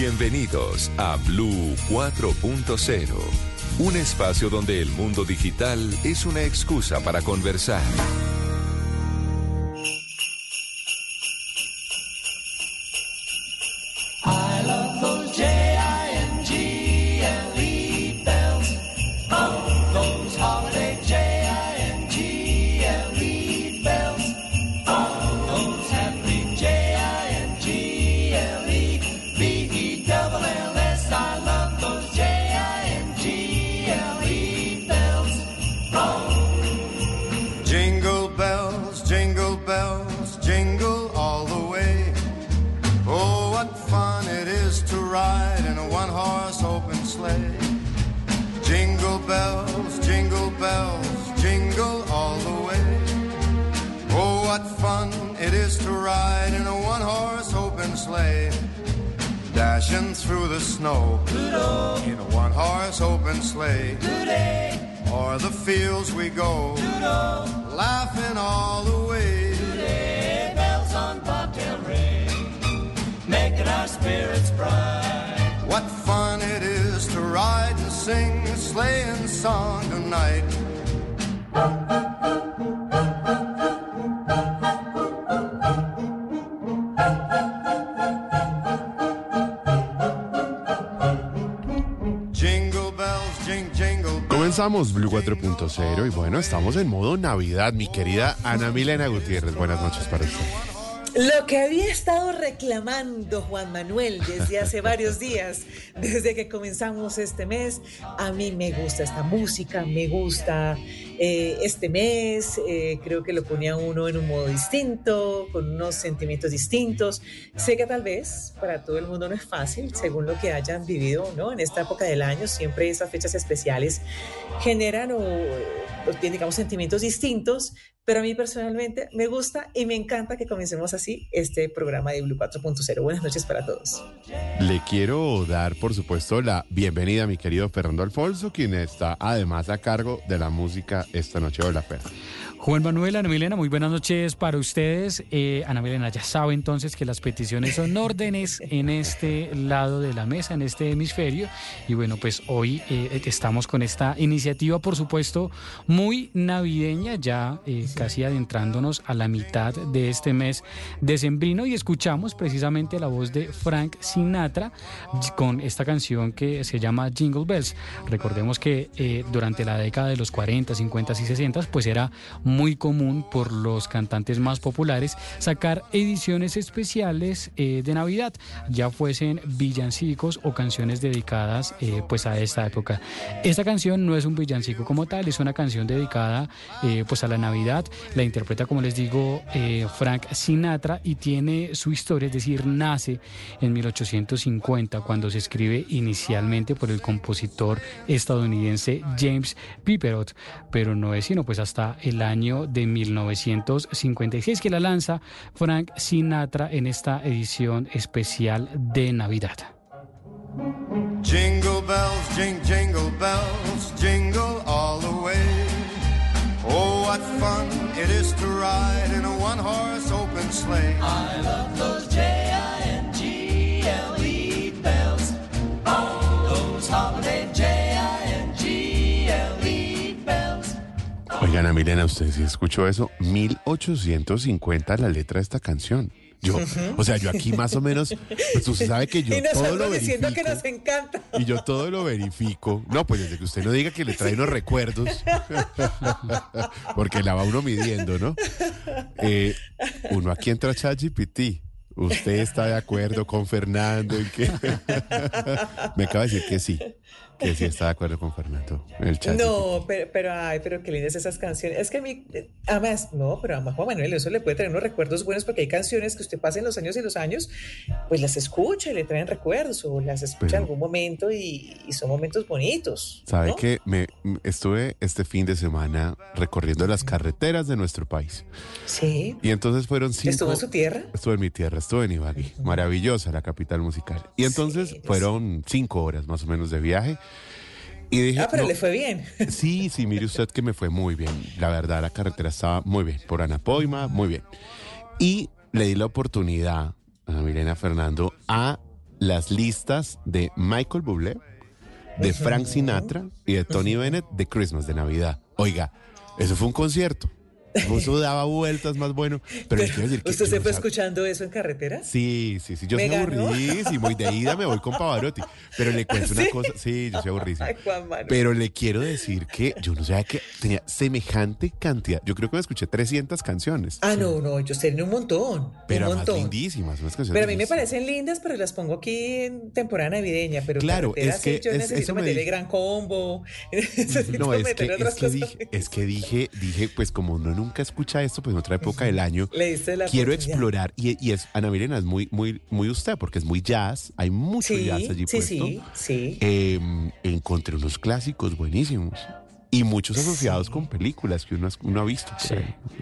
Bienvenidos a Blue 4.0, un espacio donde el mundo digital es una excusa para conversar. Is to ride in a one horse open sleigh. Dashing through the snow in a one horse open sleigh. O'er the fields we go, laughing all the way. Bells on bobtail ring, making our spirits bright. What fun it is to ride and sing a sleighing song tonight. Comenzamos Blue 4.0 y bueno, estamos en modo Navidad, mi querida Ana Milena Gutiérrez. Buenas noches para usted. Lo que había estado reclamando Juan Manuel desde hace varios días, desde que comenzamos este mes, a mí me gusta esta música, me gusta eh, este mes, eh, creo que lo ponía uno en un modo distinto, con unos sentimientos distintos. Sé que tal vez para todo el mundo no es fácil, según lo que hayan vivido ¿no? en esta época del año, siempre esas fechas especiales generan o, o digamos, sentimientos distintos, pero a mí personalmente me gusta y me encanta que comencemos así este programa de Blue 4.0. Buenas noches para todos. Le quiero dar, por supuesto, la bienvenida a mi querido Fernando Alfonso, quien está además a cargo de la música esta noche. Hola, Fer. Juan Manuel, Ana Milena, muy buenas noches para ustedes. Eh, Ana Milena, ya sabe entonces que las peticiones son órdenes en este lado de la mesa, en este hemisferio. Y bueno, pues hoy eh, estamos con esta iniciativa, por supuesto, muy navideña, ya eh, casi adentrándonos a la mitad de este mes decembrino. Y escuchamos precisamente la voz de Frank Sinatra con esta canción que se llama Jingle Bells. Recordemos que durante la década de los 40, 50 y 60, pues era muy común por los cantantes más populares sacar ediciones especiales eh, de Navidad, ya fuesen villancicos o canciones dedicadas eh, pues a esta época. Esta canción no es un villancico como tal, es una canción dedicada eh, pues a la Navidad. La interpreta, como les digo, eh, Frank Sinatra y tiene su historia, es decir, nace en 1850 cuando se escribe inicialmente por el compositor estadounidense James Piperot, pero no es sino pues hasta el año de 1956 que la lanza Frank Sinatra en esta edición especial de Navidad. Jingle bells, jing, jingle bells, jingle all the way. Oh, what fun it is to ride in a one horse open sleigh. I love those J-I-N-G-L-E Oigan, Ana Milena, ¿usted sí escuchó eso? 1850 la letra de esta canción. Yo, o sea, yo aquí más o menos, pues usted sabe que yo y todo lo verifico. que nos encanta. Y yo todo lo verifico. No, pues desde que usted no diga que le trae unos recuerdos, porque la va uno midiendo, ¿no? Eh, uno aquí entra a ChatGPT. ¿Usted está de acuerdo con Fernando en que me acaba de decir que sí, que sí está de acuerdo con Fernando en el chat? No, pero, pero, ay, pero qué lindas esas canciones. Es que a mí, eh, además, no, pero además Juan Manuel, eso le puede traer unos recuerdos buenos porque hay canciones que usted pasa en los años y los años, pues las escucha y le traen recuerdos o las escucha en algún momento y, y son momentos bonitos. ¿Sabe ¿no? que me estuve este fin de semana recorriendo las carreteras de nuestro país? Sí. Y entonces fueron cinco. ¿Estuvo en su tierra? Estuve en mi tierra, estuve en Ibagué, maravillosa la capital musical. Y entonces Sí, fueron cinco horas más o menos de viaje. Y dije, Ah, pero no, le fue bien. Sí, sí, mire usted que me fue muy bien. La verdad, la carretera estaba muy bien. Por Anapoima, muy bien. Y le di la oportunidad a Milena Fernando a las listas de Michael Bublé, de Frank Sinatra y de Tony Bennett de Christmas, de Navidad. Oiga, eso fue un concierto. Eso daba vueltas más bueno. Pero, quiero decir que ¿Usted yo se no fue escuchando eso en carretera? Sí, sí, sí, yo ¿Me soy aburridísimo y de ida me voy con Pavarotti. Pero le cuento una cosa, sí, yo soy aburridísimo. Ay. Pero le quiero decir que yo no sabía que tenía semejante cantidad. Yo creo que me escuché 300 canciones. Ah, no, no, ellos tienen un montón. pero un montón. lindísimas. unas canciones Pero a mí me parecen lindas, pero las pongo aquí en temporada navideña. Pero Claro, es que sí, yo es- necesito eso me gran combo. No, es que, es que dije, es que dije, dije, pues como uno nunca escucha esto, pues en otra época del año, Le diste la quiero explorar. Y, y es, Ana Milena, es muy, muy, muy usted, porque es muy jazz, hay mucho Sí, jazz allí sí, puesto. sí, sí. Eh, encontré unos clásicos buenísimos. Y muchos asociados con películas que uno, uno ha visto. Sí,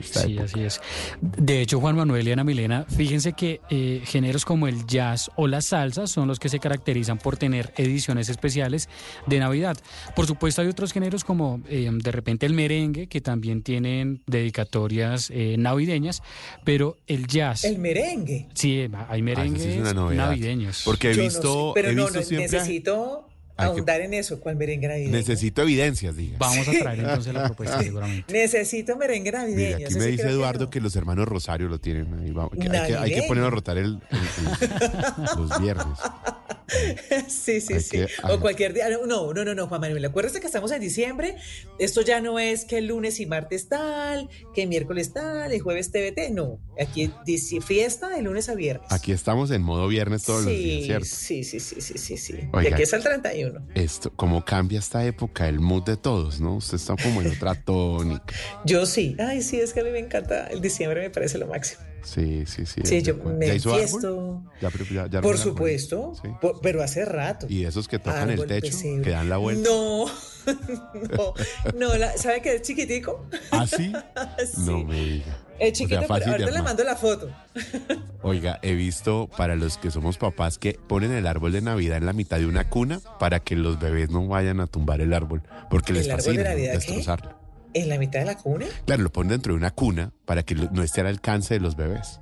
sí, así es. De hecho, Juan Manuel y Ana Milena, fíjense que eh, géneros como el jazz o la salsa son los que se caracterizan por tener ediciones especiales de Navidad. Por supuesto, hay otros géneros como eh, de repente el merengue, que también tienen dedicatorias eh, navideñas, pero el jazz, El merengue. sí, hay Ah, merengues sí es una novedad. navideños. Porque he Yo no visto, sé, pero he no, visto no, siempre. necesito ahondar en eso. ¿Cuál merengue navideño? Necesito evidencias, diga. Vamos a traer entonces la propuesta seguramente. Necesito merengue navideño. Mira, aquí me dice Eduardo no. que, los hermanos Rosario lo tienen ahí. vamos, que hay, que, hay que ponerlo a rotar el, el- el- los viernes. Sí, sí, sí. que- o cualquier día. No, no, no, no, Juan Manuel. Acuérdese que estamos en diciembre. Esto ya no es que el lunes y martes tal, que el miércoles tal, el jueves TBT. No. Aquí dice fiesta de lunes a viernes. Aquí estamos en modo viernes todos los días, sí, ¿cierto? sí, sí, sí, sí, sí, sí. Y aquí es el 31. Esto, como cambia esta época, el mood de todos, ¿no? Usted está como en otra tónica. Yo sí. Ay, sí, es que a mí me encanta. El diciembre me parece lo máximo. Sí, sí, sí. Sí, de yo me ¿Ya hizo enfiesto. Ya, ya- ya Por supuesto. Sí. por- pero hace rato. Y esos que tocan el techo, pesebre. que dan la vuelta. No, no, no, la- ¿sabe que es chiquitico? ¿Ah, sí? Sí. No me diga. Es chiquito, O sea, pero de ahorita le mando la foto. Oiga, he visto para los que somos papás que ponen el árbol de Navidad en la mitad de una cuna para que los bebés no vayan a tumbar el árbol, porque les ¿El árbol de fascina. Navidad qué? ¿En la mitad de la cuna? Claro, lo ponen dentro de una cuna para que no esté al alcance de los bebés.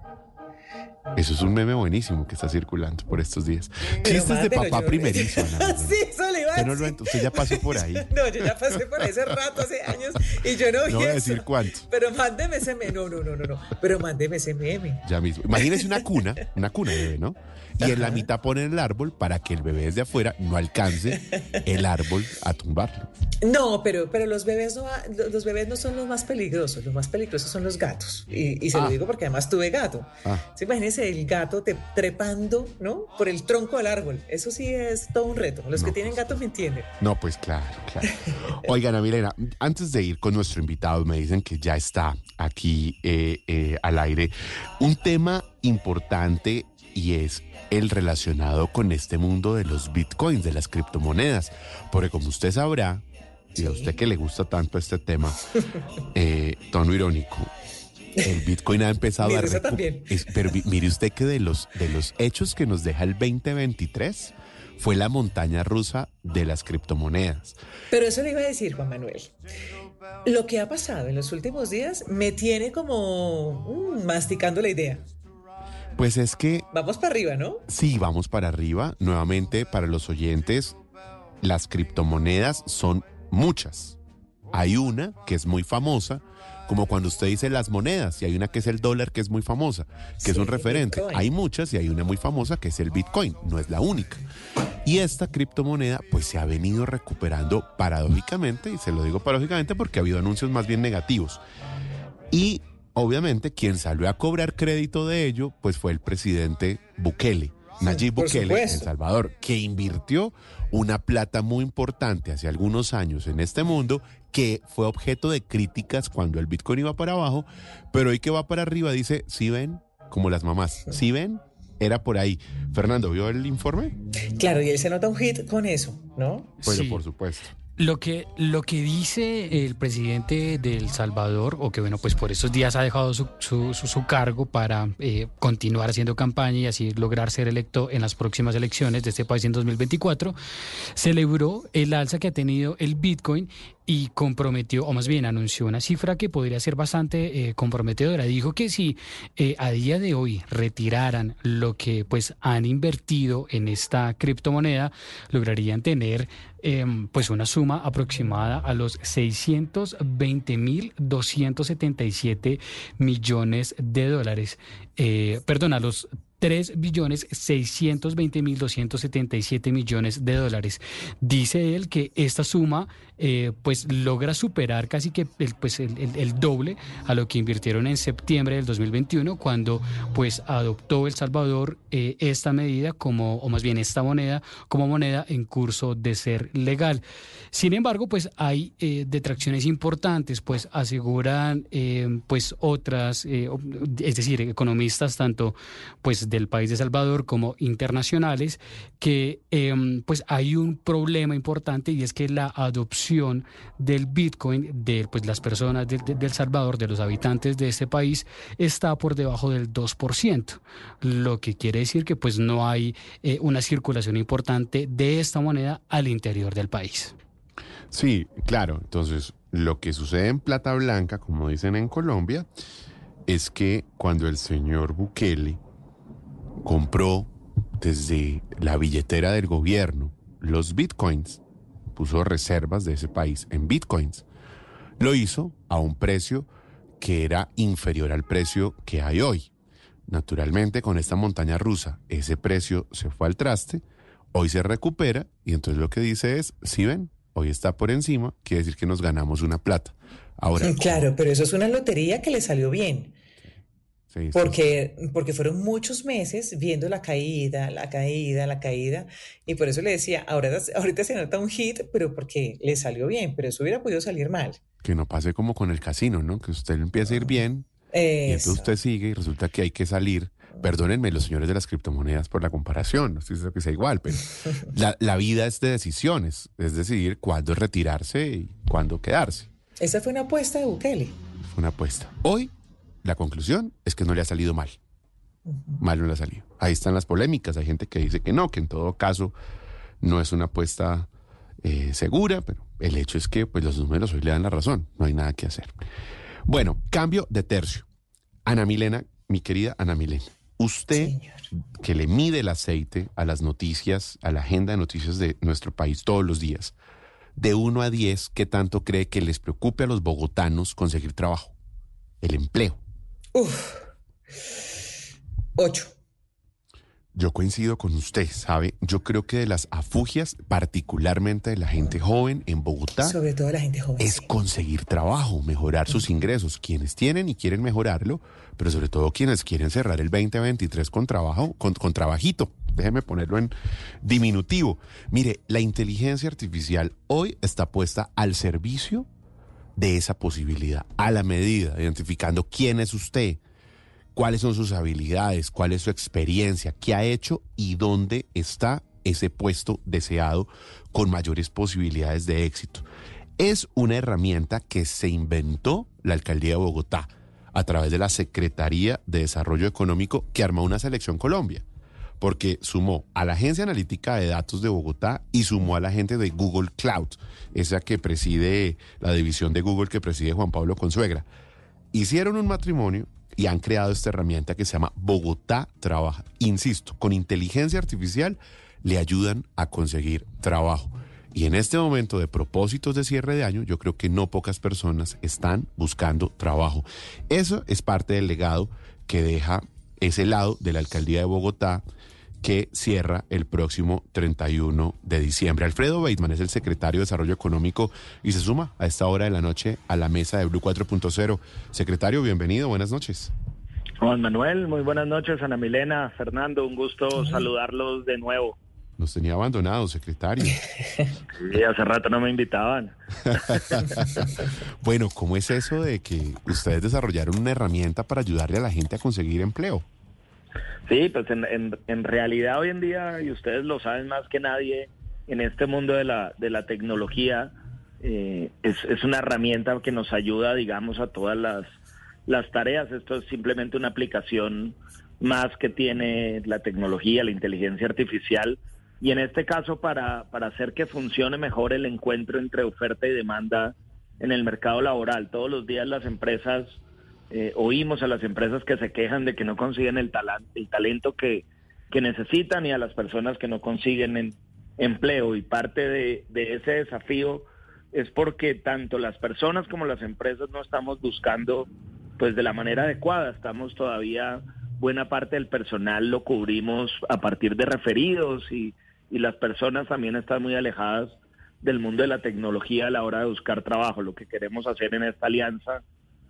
Eso es un meme buenísimo que está circulando por estos días. Chistes de papá yo- primerizo, Ana. sí, eso le iba a no decir. ent- usted ya pasó por ahí. No, yo ya pasé por hace rato, hace años, y yo no vi No voy a eso. decir cuánto. Pero mándeme ese meme. No, no, no, no, no. Pero mándeme ese meme. Ya mismo. Imagínese una cuna, una cuna de bebé, ¿no? Y en la mitad ponen el árbol para que el bebé desde afuera no alcance el árbol a tumbarlo. No, pero, pero los bebés no, los bebés no son los más peligrosos. Los más peligrosos son los gatos. Y, y se Ah. lo digo porque además tuve gato. Ah. Sí, imagínense el gato te- trepando, ¿no? Por el tronco del árbol. Eso sí es todo un reto. Los No, que tienen pues, gatos me entienden. No, pues claro, claro. Oigan, Milena, antes de ir con nuestro invitado, me dicen que ya está aquí eh, eh, al aire un tema importante y es el relacionado con este mundo de los bitcoins, de las criptomonedas. Porque como usted sabrá, y a usted que le gusta tanto este tema, eh, tono irónico, el bitcoin ha empezado Mi a... es- pero mire usted que de los, de los hechos que nos deja el 2023 fue la montaña rusa de las criptomonedas. Pero eso le iba a decir, Juan Manuel. Lo que ha pasado en los últimos días me tiene como mm, masticando la idea. Pues es que Vamos para arriba, ¿no? sí, vamos para arriba. Nuevamente, para los oyentes, las criptomonedas son muchas. Hay una que es muy famosa, como cuando usted dice las monedas, y hay una que es el dólar que es muy famosa, que es un referente. Bitcoin. Hay muchas y hay una muy famosa que es el Bitcoin, no es la única. Y esta criptomoneda pues se ha venido recuperando paradójicamente, y se lo digo paradójicamente porque ha habido anuncios más bien negativos. Y obviamente quien salió a cobrar crédito de ello, pues fue el presidente Bukele, Nayib por Bukele, en El. Salvador, que invirtió una plata muy importante hace algunos años en este mundo, que fue objeto de críticas cuando el Bitcoin iba para abajo, pero hoy que va para arriba dice, ¿sí ven? Como las mamás, ¿sí ven? Era por ahí. Fernando, ¿vio el informe? Claro, y él se nota un hit con eso, ¿no? Bueno, Sí. por supuesto. Lo que, lo que dice el presidente de El Salvador, o que bueno, pues por estos días ha dejado su, su, su- cargo para eh, continuar haciendo campaña y así lograr ser electo en las próximas elecciones de este país en 2024, celebró el alza que ha tenido el Bitcoin y comprometió, o más bien anunció una cifra que podría ser bastante eh, comprometedora. Dijo que si eh, a día de hoy retiraran lo que pues han invertido en esta criptomoneda, lograrían tener em, pues una suma aproximada a los 620.277 millones de dólares. Eh, perdón, a los 3 billones 620 mil 277 millones de dólares. Dice él que esta suma eh, pues logra superar casi que el, pues el, el- doble a lo que invirtieron en septiembre del 2021 cuando pues adoptó El Salvador eh, esta medida como, o más bien esta moneda como moneda en curso de ser legal. Sin embargo, pues hay eh, detracciones importantes, pues aseguran pues otras, es decir, economistas tanto pues del país de Salvador como internacionales, que em, pues hay un problema importante y es que la adopción del Bitcoin de pues las personas de, de- de El Salvador, de los habitantes de este país, está por debajo del 2%, lo que quiere decir que pues no hay eh, una circulación importante de esta moneda al interior del país. Sí, claro. Entonces, lo que sucede en Plata Blanca, como dicen en Colombia, es que cuando el señor Bukele compró desde la billetera del gobierno los bitcoins, puso reservas de ese país en bitcoins, lo hizo a un precio que era inferior al precio que hay hoy. Naturalmente, con esta montaña rusa, ese precio se fue al traste, hoy se recupera y entonces lo que dice es, si ven, hoy está por encima, quiere decir que nos ganamos una plata. Ahora, Claro, pero eso es una lotería que le salió bien. Sí, sí, Porque, porque fueron muchos meses viendo la caída, la caída, la caída, y por eso le decía, ahora, ahorita se nota un hit, pero porque le salió bien, pero eso hubiera podido salir mal. que no pase como con el casino, ¿no? Que usted empieza a ir bien y Eso. entonces usted sigue y resulta que hay que salir. Perdónenme los señores de las criptomonedas por la comparación, no estoy diciendo que sea igual, pero la, la vida es de decisiones, es decidir cuándo retirarse y cuándo quedarse. Esa fue una apuesta de Bukele. Fue una apuesta. Hoy, la conclusión es que no le ha salido mal. Mal no le ha salido. Ahí están las polémicas. Hay gente que dice que no, que en todo caso no es una apuesta eh, segura, pero el hecho es que pues, los números hoy le dan la razón. No hay nada que hacer. Bueno, cambio de tercio. Ana Milena, mi querida Ana Milena, usted Señor. que le mide el aceite a las noticias, a la agenda de noticias de nuestro país todos los días, de 1 a 10, ¿qué tanto cree que les preocupe a los bogotanos conseguir trabajo? El empleo. Uf. Ocho. Yo coincido con usted, ¿sabe? Yo creo que de las afugias, particularmente de la gente joven en Bogotá, Sobre todo la gente joven. es sí. conseguir trabajo, mejorar sus ingresos. Quienes tienen y quieren mejorarlo, pero sobre todo quienes quieren cerrar el 2023 con trabajo, con, con trabajito. Déjeme ponerlo en diminutivo. Mire, la inteligencia artificial hoy está puesta al servicio de esa posibilidad, a la medida, identificando quién es usted, cuáles son sus habilidades, cuál es su experiencia, qué ha hecho y dónde está ese puesto deseado con mayores posibilidades de éxito. Es una herramienta que se inventó la alcaldía de Bogotá a través de la Secretaría de Desarrollo Económico que armó una selección Colombia, porque sumó a la Agencia Analítica de Datos de Bogotá y sumó a la gente de Google Cloud, esa que preside la división de Google que preside Juan Pablo Consuegra hicieron un matrimonio y han creado esta herramienta que se llama Bogotá Trabaja. Insisto, con inteligencia artificial le ayudan a conseguir trabajo. Y en este momento de propósitos de cierre de año, yo creo que no pocas personas están buscando trabajo. Eso es parte del legado que deja ese lado de la alcaldía de Bogotá que cierra el próximo 31 de diciembre. Alfredo Bateman es el secretario de Desarrollo Económico y se suma a esta hora de la noche a la mesa de Blue 4.0. Secretario, bienvenido, buenas noches. Juan Manuel, muy buenas noches, Ana Milena, Fernando, un gusto saludarlos de nuevo. Nos tenía abandonados, secretario. Sí, hace rato no me invitaban. bueno, ¿cómo es eso de que ustedes desarrollaron una herramienta para ayudarle a la gente a conseguir empleo? Sí, pues en, en, en realidad hoy en día, y ustedes lo saben más que nadie, en este mundo de la, de la tecnología, eh, es, es una herramienta que nos ayuda, digamos, a todas las, las tareas. Esto es simplemente una aplicación más que tiene la tecnología, la inteligencia artificial, y en este caso para, para hacer que funcione mejor el encuentro entre oferta y demanda en el mercado laboral. Todos los días las empresas, eh, oímos a las empresas que se quejan de que no consiguen el, talan- el talento que, necesitan y a las personas que no consiguen en- empleo. Y parte de, de ese desafío es porque tanto las personas como las empresas no estamos buscando pues de la manera adecuada. Estamos todavía, buena parte del personal lo cubrimos a partir de referidos y, y las personas también están muy alejadas del mundo de la tecnología a la hora de buscar trabajo. Lo que queremos hacer en esta alianza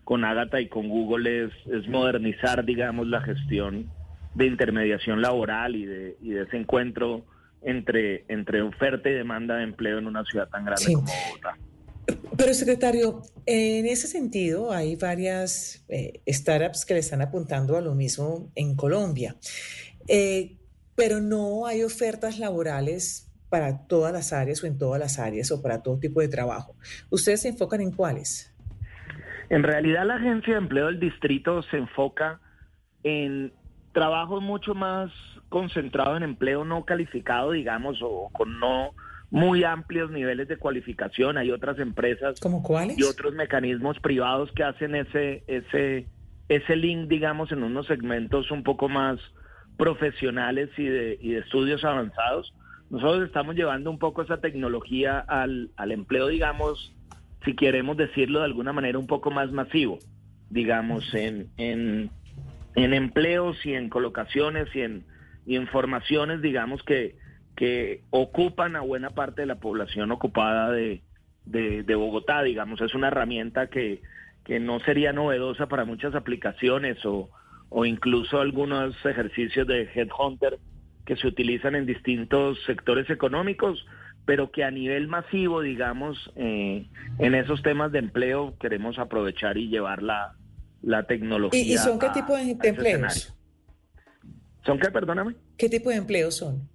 con Ágata y con Google es, es modernizar, digamos, la gestión de intermediación laboral y de, y de ese encuentro entre, entre oferta y demanda de empleo en una ciudad tan grande Sí. como Bogotá. Pero, secretario, en ese sentido hay varias eh, startups que le están apuntando a lo mismo en Colombia, Eh, pero no hay ofertas laborales para todas las áreas o en todas las áreas o para todo tipo de trabajo. ¿Ustedes se enfocan en cuáles? En realidad la agencia de empleo del distrito se enfoca en trabajo mucho más concentrado en empleo no calificado, digamos, o con no muy amplios niveles de cualificación. Hay otras empresas y otros mecanismos privados que hacen ese ese ese link, digamos, en unos segmentos un poco más profesionales y de, y de estudios avanzados. Nosotros estamos llevando un poco esa tecnología al, al empleo, digamos, si queremos decirlo de alguna manera, un poco más masivo, digamos, en, en, en empleos y en colocaciones y en, y en formaciones, digamos, que, que ocupan a buena parte de la población ocupada de, de, de Bogotá, digamos. Es una herramienta que, que no sería novedosa para muchas aplicaciones o, o incluso algunos ejercicios de headhunter que se utilizan en distintos sectores económicos, pero que a nivel masivo, digamos, eh, en esos temas de empleo queremos aprovechar y llevar la, la tecnología. ¿Y, y son qué a- tipo de, empleos? ¿Son qué, perdóname? ¿Qué tipo de empleos son?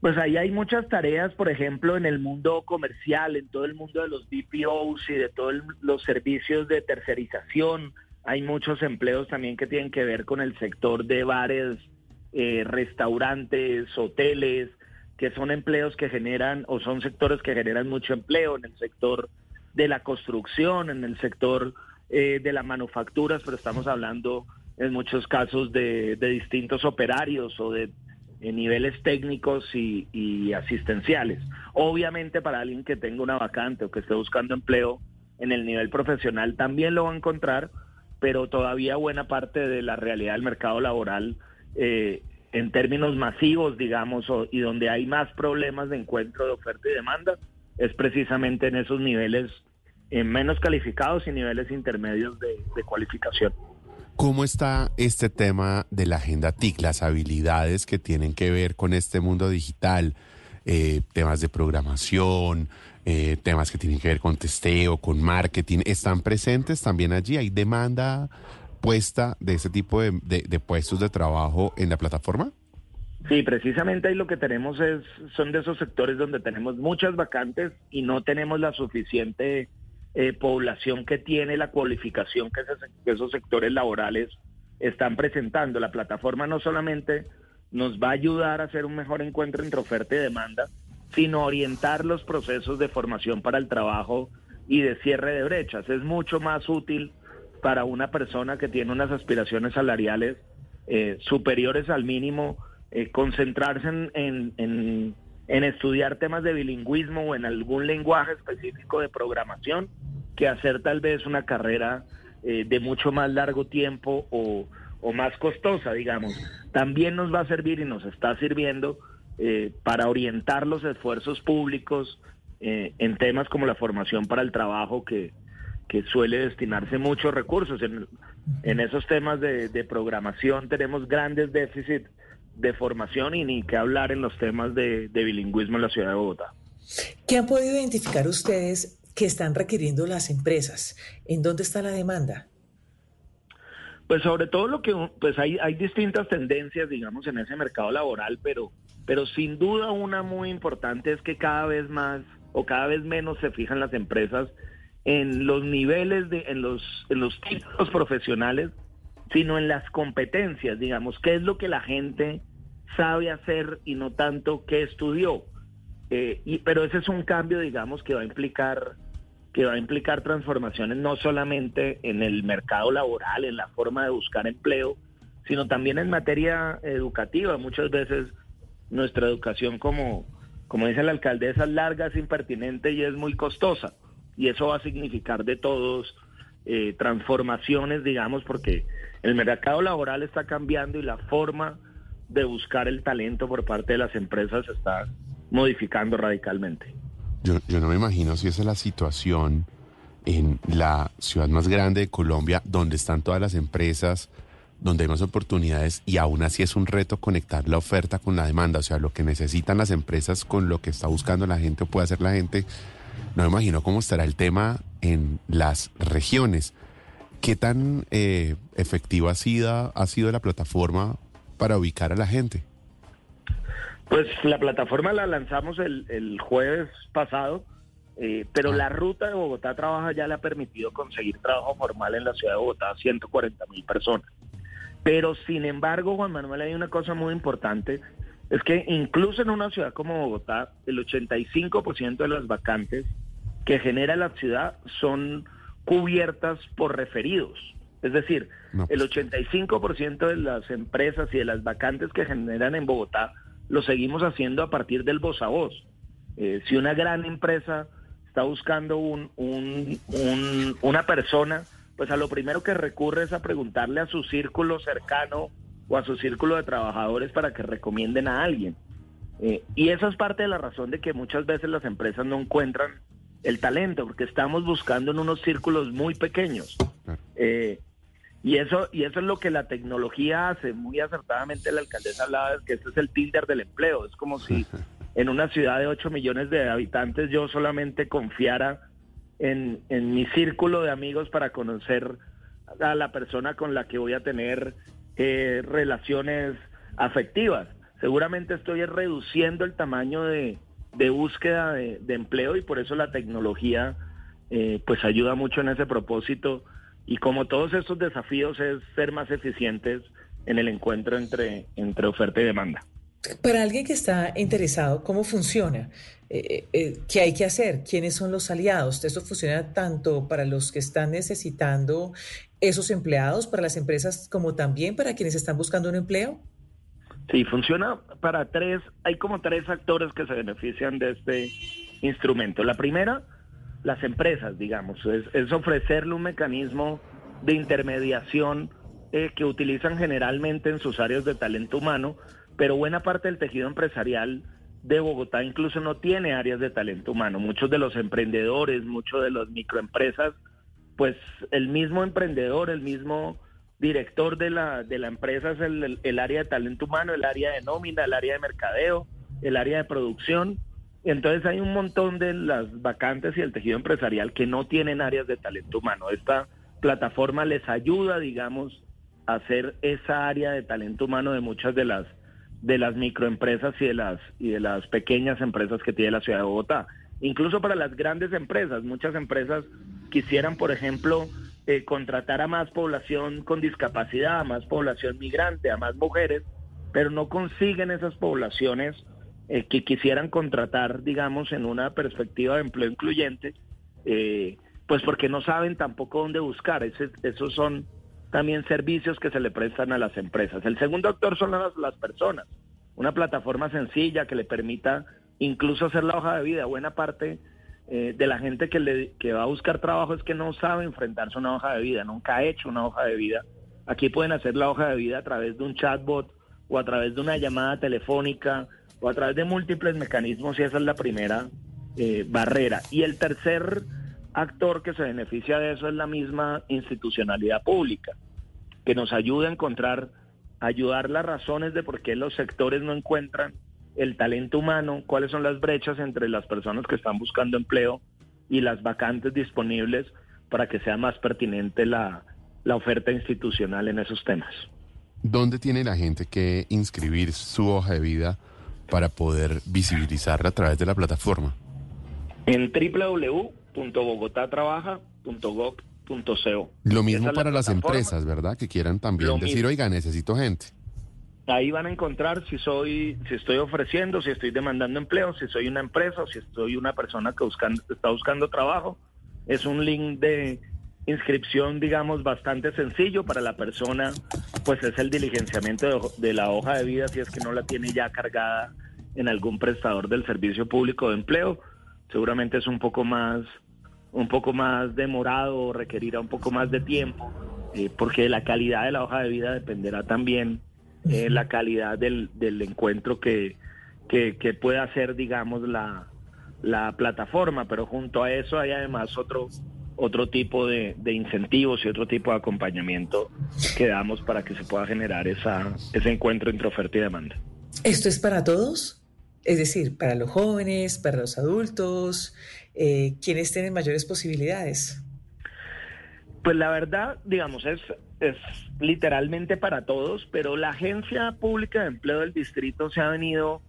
Pues ahí hay muchas tareas, por ejemplo, en el mundo comercial, en todo el mundo de los BPOs y de todos los servicios de tercerización. Hay muchos empleos también que tienen que ver con el sector de bares, eh, restaurantes, hoteles, que son empleos que generan o son sectores que generan mucho empleo en el sector de la construcción, en el sector eh, de las manufacturas, pero estamos hablando en muchos casos de, distintos operarios o de niveles técnicos y, y asistenciales. Obviamente para alguien que tenga una vacante o que esté buscando empleo en el nivel profesional también lo va a encontrar, pero todavía buena parte de la realidad del mercado laboral eh, en términos masivos, digamos, y donde hay más problemas de encuentro de oferta y demanda, es precisamente en esos niveles eh, menos calificados y niveles intermedios de, de cualificación. ¿Cómo está este tema de la agenda TIC, las habilidades que tienen que ver con este mundo digital, eh, temas de programación, eh, temas que tienen que ver con testeo, con marketing, están presentes también allí? ¿Hay demanda puesta de ese tipo de, puestos de trabajo en la plataforma? Sí, precisamente ahí lo que tenemos es, son de esos sectores donde tenemos muchas vacantes y no tenemos la suficiente eh, población que tiene la cualificación que, que esos sectores laborales están presentando. La plataforma no solamente nos va a ayudar a hacer un mejor encuentro entre oferta y demanda, sino orientar los procesos de formación para el trabajo y de cierre de brechas. Es mucho más útil para una persona que tiene unas aspiraciones salariales eh, superiores al mínimo, eh, concentrarse en, en- en- estudiar temas de bilingüismo o en algún lenguaje específico de programación, que hacer tal vez una carrera eh, de mucho más largo tiempo o, o más costosa, digamos, también nos va a servir y nos está sirviendo eh, para orientar los esfuerzos públicos eh, en temas como la formación para el trabajo que, que suele destinarse muchos recursos. En, en esos temas de, de programación tenemos grandes déficits de formación y ni que hablar en los temas de, de bilingüismo en la ciudad de Bogotá. ¿Qué han podido identificar ustedes que están requiriendo las empresas? ¿En dónde está la demanda? Pues sobre todo lo que pues hay hay distintas tendencias, digamos, en ese mercado laboral, pero pero sin duda una muy importante es que cada vez más o cada vez menos se fijan las empresas en los niveles de en los en los títulos profesionales, sino en las competencias, digamos, qué es lo que la gente sabe hacer y no tanto qué estudió. Eh, pero ese es un cambio, digamos, que va a implicar que va a implicar transformaciones no solamente en el mercado laboral, en la forma de buscar empleo, sino también en materia educativa. Muchas veces nuestra educación, como, como dice la alcaldesa, es larga, es impertinente y es muy costosa. Y eso va a significar de todos eh, transformaciones, digamos, porque el mercado laboral está cambiando y la forma de buscar el talento por parte de las empresas está modificando radicalmente. Yo, yo no me imagino si esa es la situación en la ciudad más grande de Colombia, donde están todas las empresas, donde hay más oportunidades y aún así es un reto conectar la oferta con la demanda, o sea, lo que necesitan las empresas con lo que está buscando la gente o puede hacer la gente. No me imagino cómo estará el tema en las regiones. ¿Qué tan eh, efectiva ha sido, ha sido la plataforma para ubicar a la gente? Pues la plataforma la lanzamos el, el jueves pasado, eh, pero la ruta de Bogotá Trabaja ya le ha permitido conseguir trabajo formal en la ciudad de Bogotá a 140 mil personas. Pero sin embargo, Juan Manuel, hay una cosa muy importante, es que incluso en una ciudad como Bogotá, el 85% de las vacantes que genera la ciudad son cubiertas por referidos. Es decir, No, el 85% de las empresas y de las vacantes que generan en Bogotá lo seguimos haciendo a partir del voz a voz. Eh, si una gran empresa está buscando un, un- un- una persona, pues a lo primero que recurre es a preguntarle a su círculo cercano o a su círculo de trabajadores para que recomienden a alguien. Eh, y esa es parte de la razón de que muchas veces las empresas no encuentran el talento, porque estamos buscando en unos círculos muy pequeños. Eh, y eso y eso es lo que la tecnología hace. Muy acertadamente la alcaldesa hablaba de que este es el Tinder del empleo. Es como si en una ciudad de 8 millones de habitantes yo solamente confiara en, en mi círculo de amigos para conocer a la persona con la que voy a tener eh, relaciones afectivas. Seguramente estoy reduciendo el tamaño de, de búsqueda de, empleo y por eso la tecnología eh, pues ayuda mucho en ese propósito y como todos estos desafíos es ser más eficientes en el encuentro entre, entre oferta y demanda. Para alguien que está interesado, ¿cómo funciona? Eh, eh, ¿Qué hay que hacer? ¿Quiénes son los aliados? ¿Esto funciona tanto para los que están necesitando esos empleados, para las empresas, como también para quienes están buscando un empleo? Sí, funciona para tres, hay como tres actores que se benefician de este instrumento. La primera, las empresas, digamos, es, ofrecerle un mecanismo de intermediación eh, que utilizan generalmente en sus áreas de talento humano, pero buena parte del tejido empresarial de Bogotá incluso no tiene áreas de talento humano. Muchos de los emprendedores, muchos de las microempresas, pues el mismo emprendedor, el mismo director de la, de la empresa es el, el- área de talento humano, el área de nómina, el área de mercadeo, el área de producción. Entonces hay un montón de las vacantes y el tejido empresarial que no tienen áreas de talento humano. Esta plataforma les ayuda, digamos, a hacer esa área de talento humano de muchas de las de las microempresas y de las y de las pequeñas empresas que tiene la ciudad de Bogotá. Incluso para las grandes empresas, muchas empresas quisieran, por ejemplo, eh, contratar a más población con discapacidad, a más población migrante, a más mujeres, pero no consiguen esas poblaciones eh, que quisieran contratar, digamos, en una perspectiva de empleo incluyente, eh, pues porque no saben tampoco dónde buscar. Esos son también servicios que se le prestan a las empresas. El segundo actor son las, las personas. Una plataforma sencilla que le permita incluso hacer la hoja de vida. Buena parte eh, de la gente que, le, que va a buscar trabajo es que no sabe enfrentarse a una hoja de vida, nunca ha hecho una hoja de vida Aquí pueden hacer la hoja de vida a través de un chatbot o a través de una llamada telefónica o a través de múltiples mecanismos y esa es la primera eh, barrera. Y el tercer actor que se beneficia de eso es la misma institucionalidad pública, que nos ayuda a encontrar, ayudar las razones de por qué los sectores no encuentran el talento humano, cuáles son las brechas entre las personas que están buscando empleo y las vacantes disponibles para que sea más pertinente la, la oferta institucional en esos temas. ¿Dónde tiene la gente que inscribir su hoja de vida para poder visibilizarla a través de la plataforma? En www.bogotatrabaja.gov.co. Lo mismo la para las empresas, ¿verdad? Que quieran también Lo decir, mismo. oiga, necesito gente. Ahí van a encontrar si soy, si estoy ofreciendo, si estoy demandando empleo, si soy una empresa si soy una persona que buscando, está buscando trabajo. Es un link de inscripción, digamos, bastante sencillo para la persona, pues es el diligenciamiento de, de la hoja de vida si es que no la tiene ya cargada en algún prestador del servicio público de empleo. Seguramente es un poco más, un poco más demorado requerirá un poco más de tiempo, eh, porque la calidad de la hoja de vida dependerá también eh, la calidad del, del encuentro que, que, que pueda hacer, digamos, la, la plataforma, pero junto a eso hay además otro otro tipo de, de incentivos y otro tipo de acompañamiento que damos para que se pueda generar esa, ese encuentro entre oferta y demanda. ¿Esto es para todos? Es decir, para los jóvenes, para los adultos, eh, quienes tienen mayores posibilidades. Pues la verdad, digamos, es, es literalmente para todos, pero la Agencia Pública de Empleo del Distrito se ha venido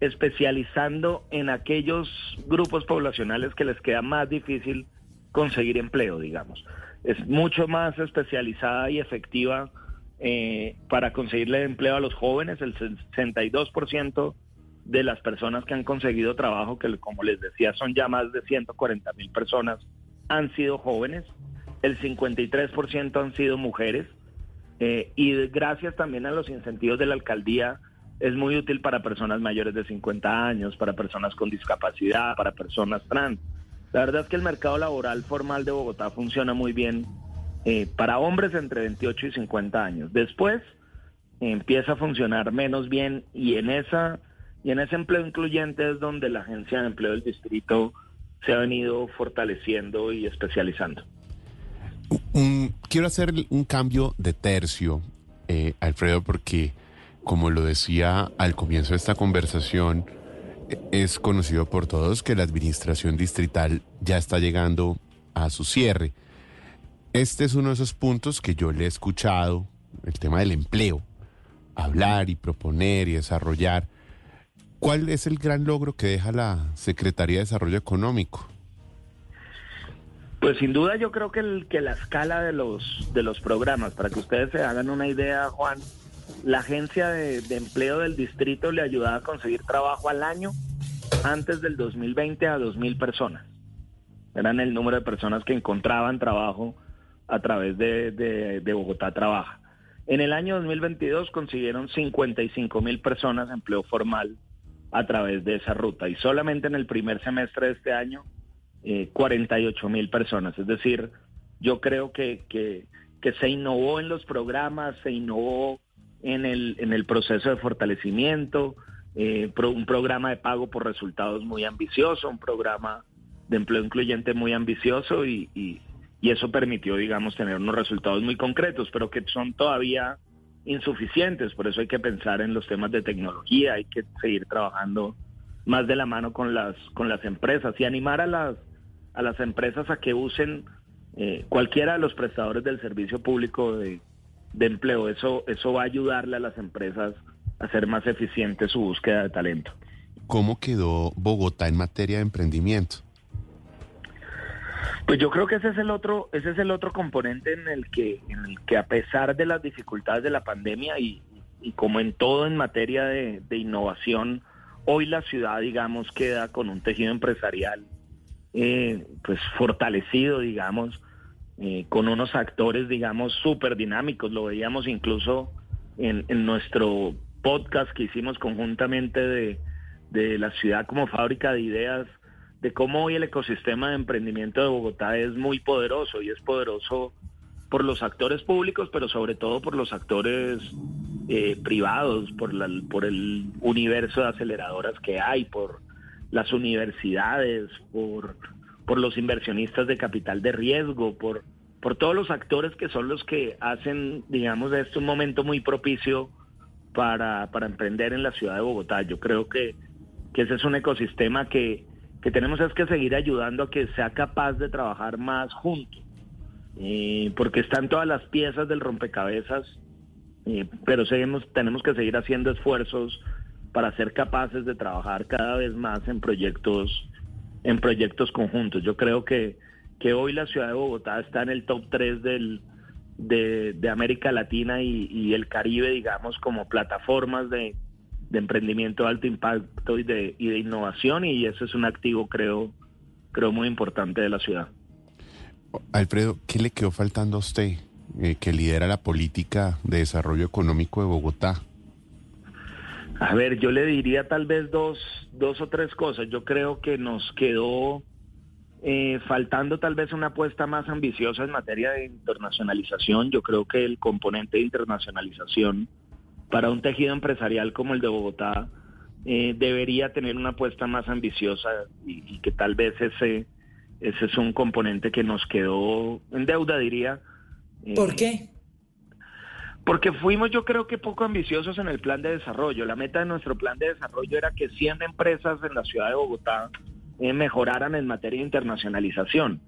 especializando en aquellos grupos poblacionales que les queda más difícil conseguir empleo, digamos. Es mucho más especializada y efectiva eh, para conseguirle empleo a los jóvenes. El 62% de las personas que han conseguido trabajo, que como les decía son ya más de 140 mil personas, han sido jóvenes. El 53% han sido mujeres. Eh, y gracias también a los incentivos de la alcaldía, es muy útil para personas mayores de 50 años, para personas con discapacidad, para personas trans. La verdad es que el mercado laboral formal de Bogotá funciona muy bien eh, para hombres entre 28 y 50 años. Después empieza a funcionar menos bien y en esa y en ese empleo incluyente es donde la agencia de empleo del distrito se ha venido fortaleciendo y especializando. Quiero hacer un cambio de tercio, eh, Alfredo, porque como lo decía al comienzo de esta conversación, es conocido por todos que la administración distrital ya está llegando a su cierre. Este es uno de esos puntos que yo le he escuchado, el tema del empleo, hablar y proponer y desarrollar. ¿Cuál es el gran logro que deja la Secretaría de Desarrollo Económico? Pues sin duda yo creo que, el, que la escala de los, de los programas, para que ustedes se hagan una idea, Juan, la agencia de, de empleo del distrito le ayudaba a conseguir trabajo al año antes del 2020 a 2.000 personas. Eran el número de personas que encontraban trabajo a través de, de- de Bogotá Trabaja. En el año 2022 consiguieron 55 mil personas empleo formal a través de esa ruta y solamente en el primer semestre de este año eh, 48 mil personas. Es decir, yo creo que, que, se innovó en los programas, se innovó en el, en el proceso de fortalecimiento, eh, un programa de pago por resultados muy ambicioso, un programa de empleo incluyente muy ambicioso y, y, y eso permitió, digamos, tener unos resultados muy concretos, pero que son todavía insuficientes. Por eso hay que pensar en los temas de tecnología, hay que seguir trabajando más de la mano con las con las empresas y animar a las a las empresas a que usen eh, cualquiera de los prestadores del servicio público de, de empleo. Eso eso va a ayudarle a las empresas a hacer más eficiente su búsqueda de talento. ¿Cómo quedó Bogotá en materia de emprendimiento? Pues yo creo que ese es el otro, ese es el otro componente en el que, en el que a pesar de las dificultades de la pandemia y, y como en todo en materia de, de innovación, hoy la ciudad, digamos, queda con un tejido empresarial eh, pues fortalecido, digamos, eh, con unos actores, digamos, súper dinámicos. Lo veíamos incluso en, en nuestro podcast que hicimos conjuntamente de, de la ciudad como fábrica de ideas, de cómo hoy el ecosistema de emprendimiento de Bogotá es muy poderoso y es poderoso por los actores públicos, pero sobre todo por los actores eh, privados, por, la, por el universo de aceleradoras que hay, por las universidades, por, por los inversionistas de capital de riesgo, por, por todos los actores que son los que hacen, digamos, de esto un momento muy propicio para, para emprender en la ciudad de Bogotá. Yo creo que, que ese es un ecosistema que, que tenemos es que seguir ayudando a que sea capaz de trabajar más juntos, eh, porque están todas las piezas del rompecabezas, eh, pero seguimos, tenemos que seguir haciendo esfuerzos para ser capaces de trabajar cada vez más en proyectos, en proyectos conjuntos. Yo creo que, que hoy la ciudad de Bogotá está en el top 3 del, de, América Latina y, el Caribe, digamos, como plataformas de, emprendimiento de alto impacto y de, y de innovación y ese es un activo creo creo muy importante de la ciudad. Alfredo, ¿qué le quedó faltando a usted eh, que lidera la política de desarrollo económico de Bogotá? A ver, yo le diría tal vez dos, dos o tres cosas. Yo creo que nos quedó eh, faltando tal vez una apuesta más ambiciosa en materia de internacionalización. Yo creo que el componente de internacionalización para un tejido empresarial como el de Bogotá eh, debería tener una apuesta más ambiciosa y, y, que tal vez ese, ese es un componente que nos quedó en deuda, diría. Eh, ¿Por qué? Porque fuimos yo creo que poco ambiciosos en el plan de desarrollo. La meta de nuestro plan de desarrollo era que 100 empresas en la ciudad de Bogotá eh, mejoraran en materia de internacionalización.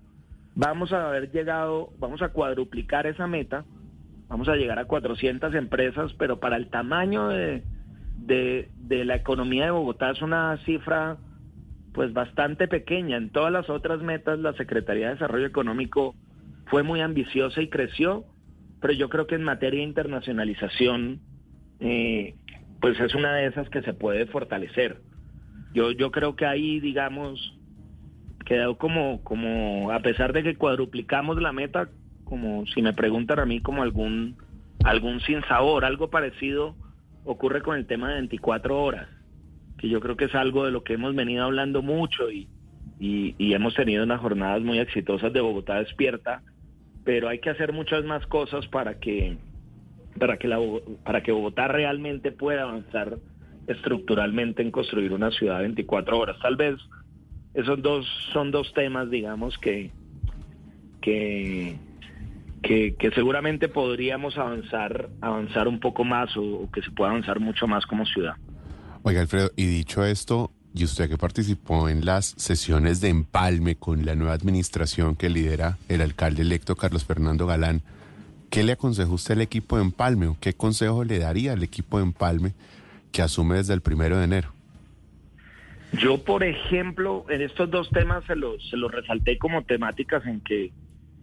Vamos a haber llegado, vamos a cuadruplicar esa meta vamos a llegar a 400 empresas, pero para el tamaño de, de, de, la economía de Bogotá es una cifra pues bastante pequeña. En todas las otras metas la Secretaría de Desarrollo Económico fue muy ambiciosa y creció, pero yo creo que en materia de internacionalización eh, pues es una de esas que se puede fortalecer. Yo, yo creo que ahí, digamos, quedó como, como, a pesar de que cuadruplicamos la meta, como si me preguntan a mí como algún algún sinsabor, algo parecido ocurre con el tema de 24 horas, que yo creo que es algo de lo que hemos venido hablando mucho y, y, y hemos tenido unas jornadas muy exitosas de Bogotá despierta, pero hay que hacer muchas más cosas para que para que la, para que Bogotá realmente pueda avanzar estructuralmente en construir una ciudad 24 horas. Tal vez esos dos son dos temas, digamos que que que, seguramente podríamos avanzar, avanzar un poco más o, que se pueda avanzar mucho más como ciudad. Oiga, Alfredo, y dicho esto, y usted que participó en las sesiones de empalme con la nueva administración que lidera el alcalde electo Carlos Fernando Galán, ¿qué le aconsejó usted al equipo de empalme o qué consejo le daría al equipo de empalme que asume desde el primero de enero? Yo, por ejemplo, en estos dos temas se los, se los resalté como temáticas en que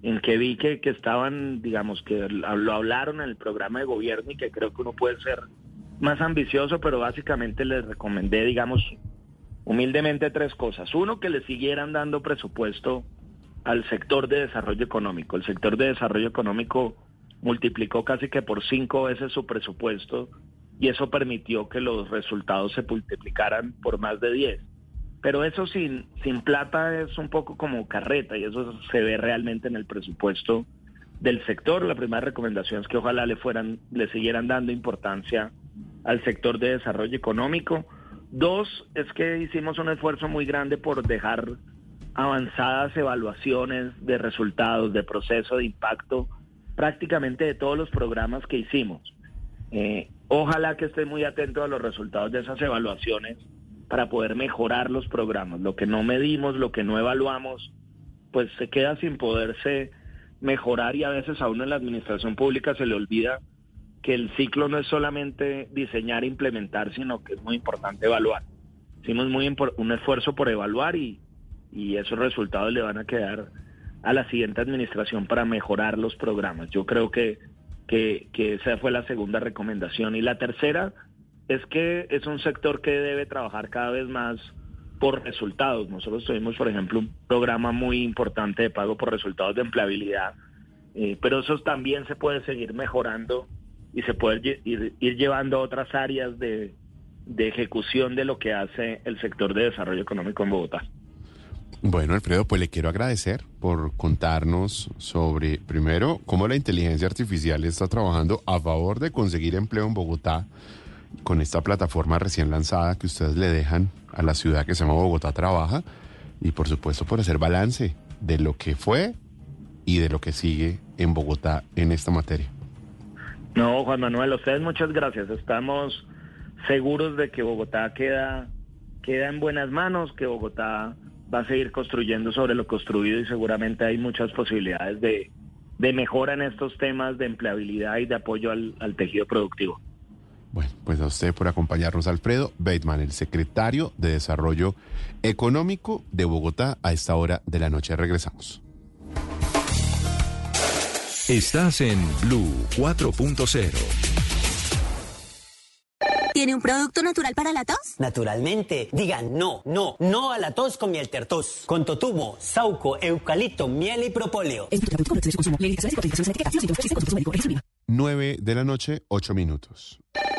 en que vi que, que estaban, digamos, que lo hablaron en el programa de gobierno y que creo que uno puede ser más ambicioso, pero básicamente les recomendé, digamos, humildemente tres cosas. Uno, que le siguieran dando presupuesto al sector de desarrollo económico. El sector de desarrollo económico multiplicó casi que por cinco veces su presupuesto y eso permitió que los resultados se multiplicaran por más de diez. Pero eso sin, sin plata es un poco como carreta y eso se ve realmente en el presupuesto del sector. La primera recomendación es que ojalá le fueran, le siguieran dando importancia al sector de desarrollo económico. Dos, es que hicimos un esfuerzo muy grande por dejar avanzadas evaluaciones de resultados, de proceso de impacto, prácticamente de todos los programas que hicimos. Eh, ojalá que esté muy atento a los resultados de esas evaluaciones para poder mejorar los programas. Lo que no medimos, lo que no evaluamos, pues se queda sin poderse mejorar y a veces a uno en la administración pública se le olvida que el ciclo no es solamente diseñar e implementar, sino que es muy importante evaluar. Hicimos muy un esfuerzo por evaluar y, esos resultados le van a quedar a la siguiente administración para mejorar los programas. Yo creo que, que, que esa fue la segunda recomendación. Y la tercera, es que es un sector que debe trabajar cada vez más por resultados. Nosotros tuvimos, por ejemplo, un programa muy importante de pago por resultados de empleabilidad, eh, pero eso también se puede seguir mejorando y se puede ir, llevando a otras áreas de, de, ejecución de lo que hace el sector de desarrollo económico en Bogotá. Bueno, Alfredo, pues le quiero agradecer por contarnos sobre, primero, cómo la inteligencia artificial está trabajando a favor de conseguir empleo en Bogotá con esta plataforma recién lanzada que ustedes le dejan a la ciudad que se llama Bogotá Trabaja y por supuesto por hacer balance de lo que fue y de lo que sigue en Bogotá en esta materia. No, Juan Manuel, ustedes muchas gracias. Estamos seguros de que Bogotá queda, queda en buenas manos, que Bogotá va a seguir construyendo sobre lo construido y seguramente hay muchas posibilidades de, de mejora en estos temas de empleabilidad y de apoyo al, al tejido productivo. Bueno, pues a usted por acompañarnos, Alfredo Bateman, el secretario de Desarrollo Económico de Bogotá, a esta hora de la noche. Regresamos. Estás en Blue 4.0. ¿Tiene un producto natural para la tos? Naturalmente. Digan no, no, no a la tos con miel tertos. Con totumo, sauco, eucalipto, miel y propóleo. 9 de la noche, 8 minutos.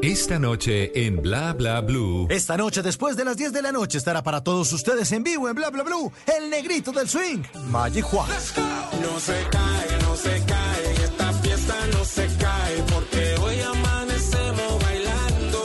Esta noche en Bla Bla Blue. Esta noche, después de las 10 de la noche, estará para todos ustedes en vivo en Bla Bla Blue, el negrito del swing, Magic Juan. No se cae, no se cae, en esta fiesta no se cae, porque hoy amanecemos bailando.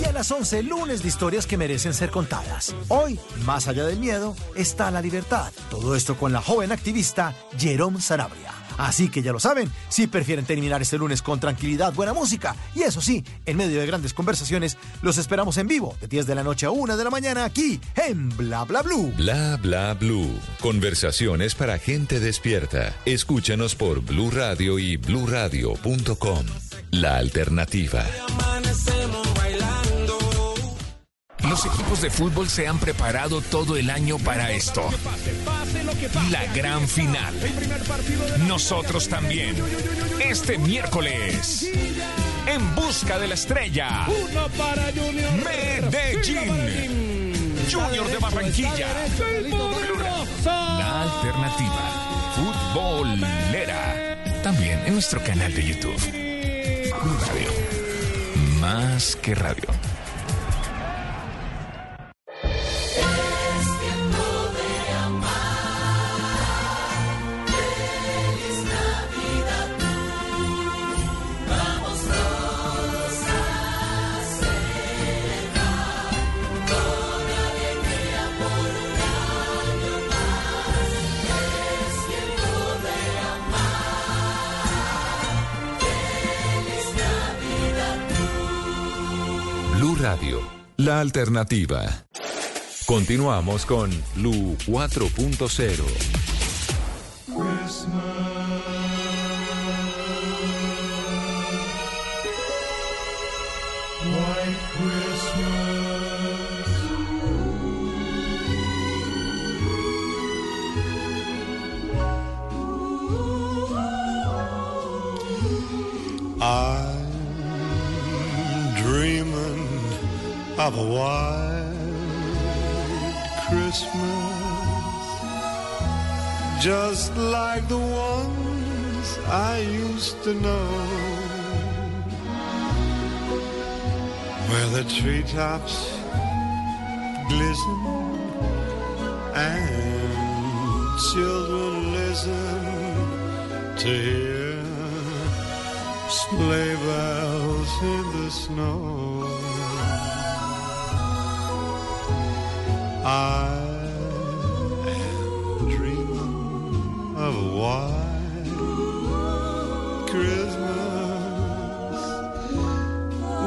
Y a las 11, lunes de historias que merecen ser contadas. Hoy, más allá del miedo, está la libertad. Todo esto con la joven activista Jerome Sanabria. Así que ya lo saben, si prefieren terminar este lunes con tranquilidad, buena música y eso sí, en medio de grandes conversaciones, los esperamos en vivo de 10 de la noche a 1 de la mañana aquí en Bla Bla Blue. Bla Bla Blue. Conversaciones para gente despierta. Escúchanos por Blue Radio y bluradio.com. La alternativa. Amanecemos bailando. Los equipos de fútbol se han preparado todo el año para esto. La gran final. Nosotros también. Este miércoles. En busca de la estrella. Medellín. Junior de Barranquilla. La alternativa. Futbolera. También en nuestro canal de YouTube. Radio. Más que radio. Radio. La alternativa. Continuamos con Blue 4.0. of a white Christmas, just like the ones I used to know, where the treetops glisten and children listen to hear sleigh bells in the snow. I am dreaming of a white Christmas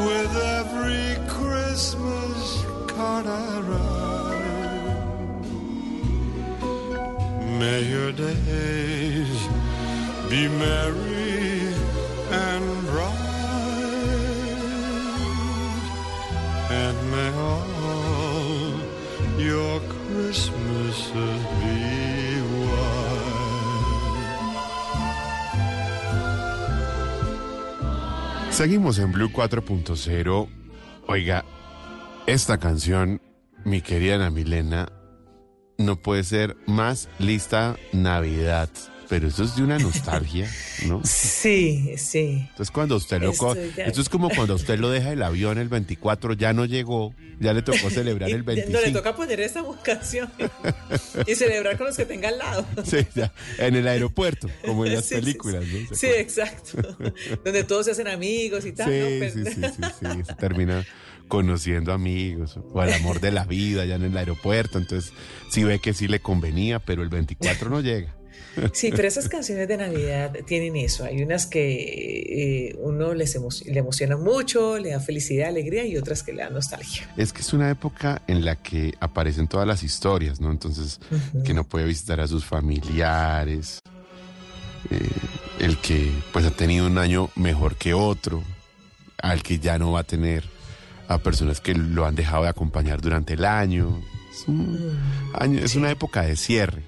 with every Christmas card I write. May your days be merry Seguimos en Blue 4.0. Oiga, esta canción, mi querida Milena, no puede ser más lista Navidad. Pero eso es de una nostalgia, ¿no? Sí, sí. Entonces cuando usted lo Esto es como cuando usted lo deja el avión el 24, ya no llegó, ya le tocó celebrar el No le 25. toca poner esa canción y celebrar con los que tenga al lado. Sí, ya, en el aeropuerto, como en las Sí, sí, películas, ¿no? ¿Se Sí, exacto. Donde todos se hacen amigos y tal. ¿no? Sí, Pero- sí, sí, sí, sí, se termina conociendo amigos o al amor de la vida ya en el aeropuerto, entonces sí ve que sí le convenía, pero el 24 no llega. Sí, pero esas canciones de Navidad tienen eso. Hay unas que eh, uno les emo- le emociona mucho, le da felicidad, alegría y otras que le dan nostalgia. Es que es una época en la que aparecen todas las historias, ¿no? Entonces, que no puede visitar a sus familiares, eh, el que pues ha tenido un año mejor que otro, al que ya no va a tener a personas que lo han dejado de acompañar durante el año. Es, un año, es una época de cierre,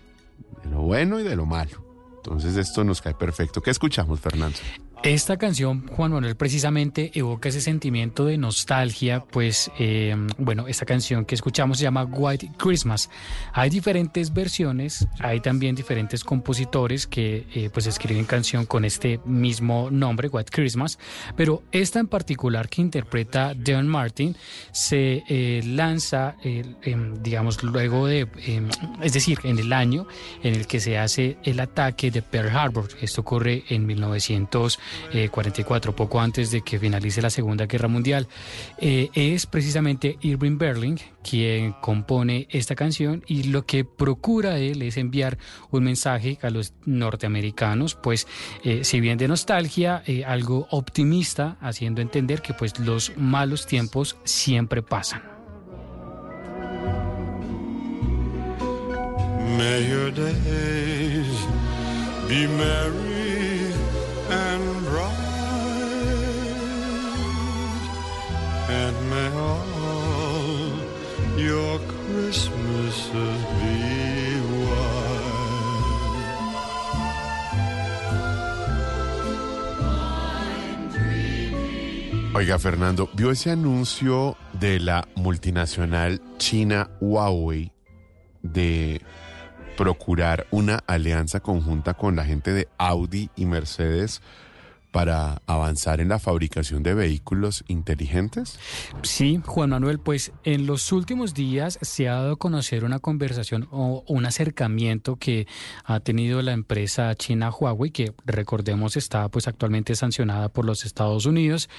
de lo bueno y de lo malo. Entonces esto nos cae perfecto. ¿Qué escuchamos, Fernando? Esta canción, Juan Manuel, precisamente evoca ese sentimiento de nostalgia, pues, eh, bueno, esta canción que escuchamos se llama White Christmas. Hay diferentes versiones, hay también diferentes compositores que, eh, pues, escriben canción con este mismo nombre, White Christmas, pero esta en particular que interpreta Deon Martin se eh, lanza, em, digamos, luego de, em, es decir, en el año en el que se hace el ataque de Pearl Harbor. Esto ocurre en 1944, poco antes de que finalice la Segunda Guerra Mundial. Eh, es precisamente Irving Berling quien compone esta canción y lo que procura él es enviar un mensaje a los norteamericanos, pues eh, si bien de nostalgia, eh, algo optimista, haciendo entender que pues los malos tiempos siempre pasan. May days be merry Oiga, Fernando, ¿vio ese anuncio de la multinacional china Huawei de procurar una alianza conjunta con la gente de Audi y Mercedes para avanzar en la fabricación de vehículos inteligentes? Sí, Juan Manuel, pues en los últimos días se ha dado a conocer una conversación o un acercamiento que ha tenido la empresa china Huawei, que recordemos está pues actualmente sancionada por los Estados Unidos.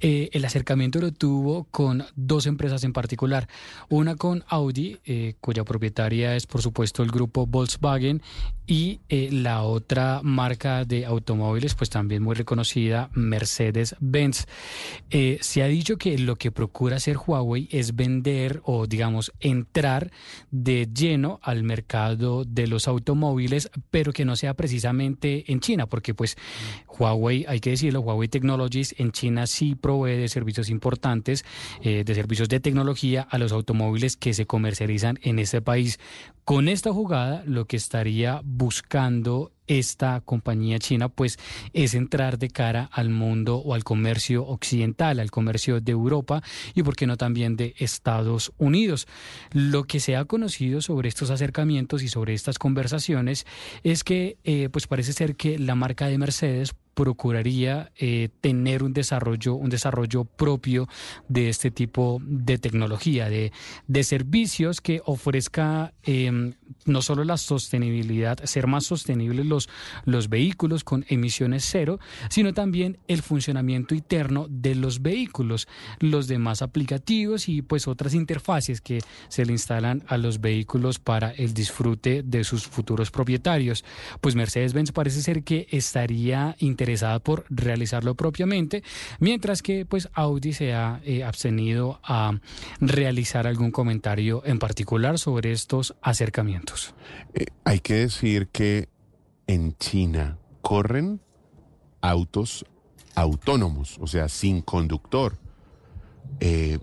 Eh, el acercamiento lo tuvo con dos empresas en particular, una con Audi, eh, cuya propietaria es por supuesto el grupo Volkswagen, y eh, la otra marca de automóviles, pues también muy reconocida, Mercedes-Benz. Eh, se ha dicho que lo que procura hacer Huawei es vender o, digamos, entrar de lleno al mercado de los automóviles, pero que no sea precisamente en China, porque pues Huawei, hay que decirlo, Huawei Technologies en China sí provee de servicios importantes, eh, de servicios de tecnología a los automóviles que se comercializan en este país. Con esta jugada, lo que estaría buscando esta compañía china, pues es entrar de cara al mundo o al comercio occidental, al comercio de Europa y, por qué no, también de Estados Unidos. Lo que se ha conocido sobre estos acercamientos y sobre estas conversaciones es que, eh, pues parece ser que la marca de Mercedes procuraría eh, tener un desarrollo, un desarrollo propio de este tipo de tecnología, de, de servicios que ofrezca eh, no solo la sostenibilidad, ser más sostenibles los, los vehículos con emisiones cero, sino también el funcionamiento interno de los vehículos, los demás aplicativos y pues otras interfaces que se le instalan a los vehículos para el disfrute de sus futuros propietarios. Pues Mercedes-Benz parece ser que estaría interesada por realizarlo propiamente, mientras que pues Audi se ha eh, abstenido a realizar algún comentario en particular sobre estos acercamientos. Eh, hay que decir que en China corren autos autónomos, o sea, sin conductor, eh,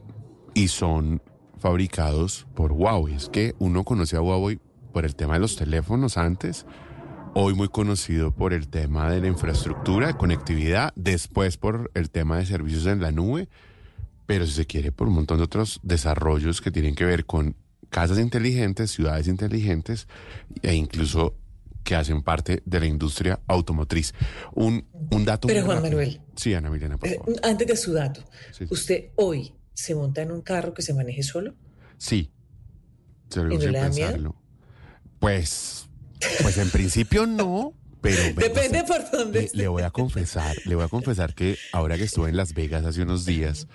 y son fabricados por Huawei. Es que uno conoce a Huawei por el tema de los teléfonos antes, hoy muy conocido por el tema de la infraestructura, de conectividad, después por el tema de servicios en la nube, pero si se quiere por un montón de otros desarrollos que tienen que ver con casas inteligentes, ciudades inteligentes e incluso que hacen parte de la industria automotriz. Un, un dato... Pero Juan rápido. Manuel. Sí, Ana Milena, por Eh, antes de su dato, Sí. ¿usted hoy se monta en un carro que se maneje solo? Sí. Se lo ¿Y no sin le da miedo? pensarlo. Pues, pues en principio no, pero... Depende por dónde le, esté. le voy a confesar, le voy a confesar que ahora que estuve en Las Vegas hace unos días,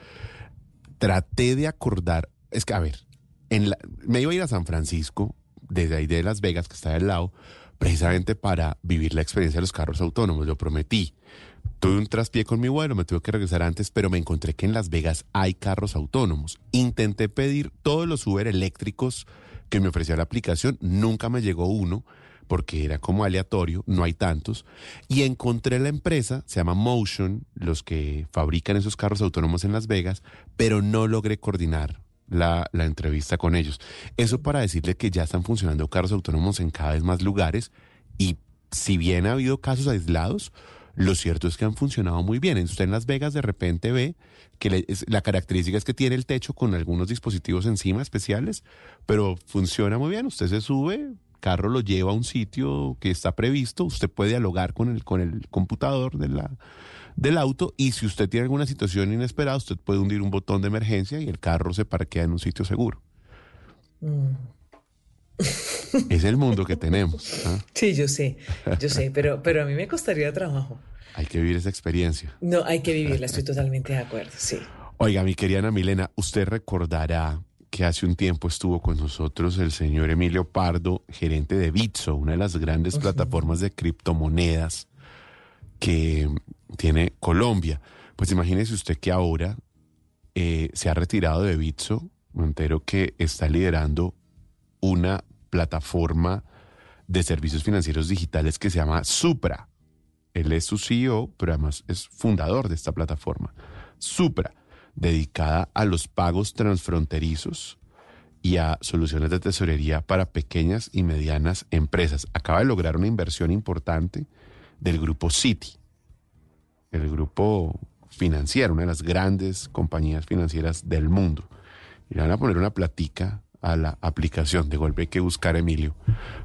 traté de acordar, es que a ver, en la- me iba a ir a San Francisco, desde ahí de Las Vegas, que está al lado, precisamente para vivir la experiencia de los carros autónomos, lo prometí. Tuve un traspié con mi vuelo, me tuve que regresar antes, pero me encontré que en Las Vegas hay carros autónomos. Intenté pedir todos los Uber eléctricos que me ofrecía la aplicación, nunca me llegó uno porque era como aleatorio, no hay tantos, y encontré la empresa, se llama Motion, los que fabrican esos carros autónomos en Las Vegas, pero no logré coordinar la, entrevista con ellos. Eso para decirle que ya están funcionando carros autónomos en cada vez más lugares y si bien ha habido casos aislados, lo cierto es que han funcionado muy bien. Usted en Las Vegas de repente ve que la característica es que tiene el techo con algunos dispositivos encima especiales, pero funciona muy bien. Usted se sube, carro lo lleva a un sitio que está previsto, usted puede dialogar con el, con el computador de la, del auto y si usted tiene alguna situación inesperada, usted puede hundir un botón de emergencia y el carro se parquea en un sitio seguro. Mm. Es el mundo que tenemos. ¿ah? Sí, yo sé, yo sé, pero, pero a mí me costaría trabajo. Hay que vivir esa experiencia. No, hay que vivirla, estoy totalmente de acuerdo, sí. Oiga, mi querida Ana Milena, usted recordará que hace un tiempo estuvo con nosotros el señor Emilio Pardo, gerente de Bitso, una de las grandes plataformas de criptomonedas que tiene Colombia. Pues imagínese usted que ahora eh, se ha retirado de Bitso, Montero, que está liderando una plataforma de servicios financieros digitales que se llama Supra. Él es su CEO, pero además es fundador de esta plataforma. Supra, dedicada a los pagos transfronterizos y a soluciones de tesorería para pequeñas y medianas empresas. Acaba de lograr una inversión importante del grupo Citi, el grupo financiero, una de las grandes compañías financieras del mundo. Y le van a poner una platica a la aplicación. De golpe hay que buscar a Emilio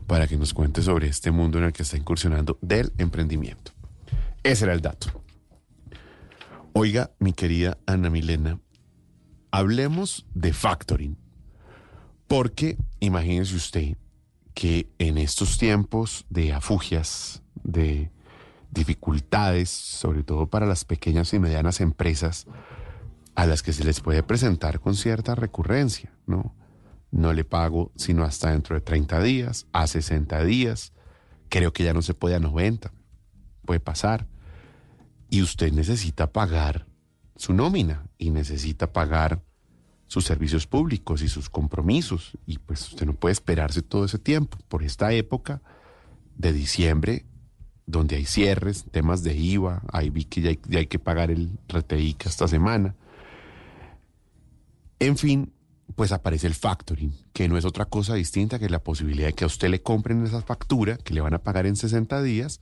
para que nos cuente sobre este mundo en el que está incursionando del emprendimiento. Ese era el dato. Oiga, mi querida Ana Milena, hablemos de factoring. Porque imagínese usted que en estos tiempos de afugias, de dificultades, sobre todo para las pequeñas y medianas empresas, a las que se les puede presentar con cierta recurrencia, ¿no? No le pago sino hasta dentro de 30 días, a 60 días, creo que ya no se puede a 90, puede pasar. Y usted necesita pagar su nómina y necesita pagar sus servicios públicos y sus compromisos. Y pues usted no puede esperarse todo ese tiempo. Por esta época de diciembre, donde hay cierres, temas de IVA, ahí vi que ya hay, hay que pagar el RTI esta semana. En fin, pues aparece el factoring, que no es otra cosa distinta que la posibilidad de que a usted le compren esa factura, que le van a pagar en 60 días,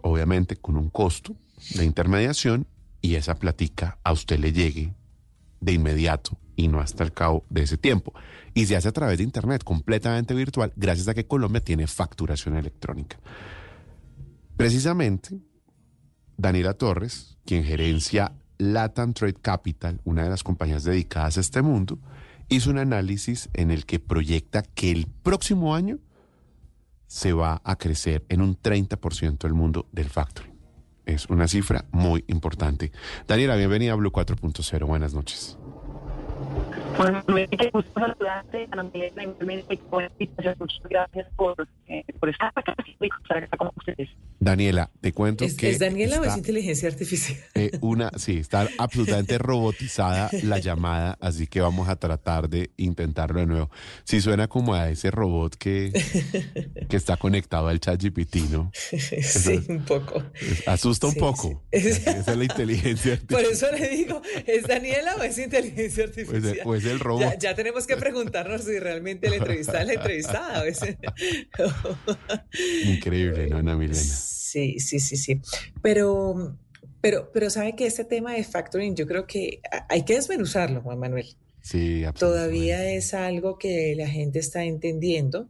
obviamente con un costo de intermediación, y esa platica a usted le llegue de inmediato y no hasta el cabo de ese tiempo. Y se hace a través de Internet, completamente virtual, gracias a que Colombia tiene facturación electrónica. Precisamente, Daniela Torres, quien gerencia Latam Trade Capital, una de las compañías dedicadas a este mundo, hizo un análisis en el que proyecta que el próximo año se va a crecer en un 30% el mundo del factoring. Es una cifra muy importante. Daniela, bienvenida a Blue 4.0. Buenas noches. Bueno, me gusto saludarte, igualmente. Muchas gracias por, eh, por estar acá y estar acá con ustedes. Daniela, te cuento ¿Es, que es Daniela o es inteligencia artificial? eh, una, sí, está absolutamente robotizada la llamada, así que vamos a tratar de intentarlo de nuevo. Sí suena como a ese robot que, que está conectado al chat GPT, ¿no? sí, un poco. Es- Asusta un poco. sí. Esa es la inteligencia Por artificial. eso le digo, ¿es Daniela o es inteligencia artificial? Pues, eh, pues el robot. Ya, ya tenemos que preguntarnos si realmente la entrevistada es la entrevistada. Increíble, ¿no, Ana Milena? Sí, sí, sí, sí. Pero, pero, pero sabe que este tema de factoring, yo creo que hay que desmenuzarlo, Juan Manuel. Sí, Todavía es algo que la gente está entendiendo,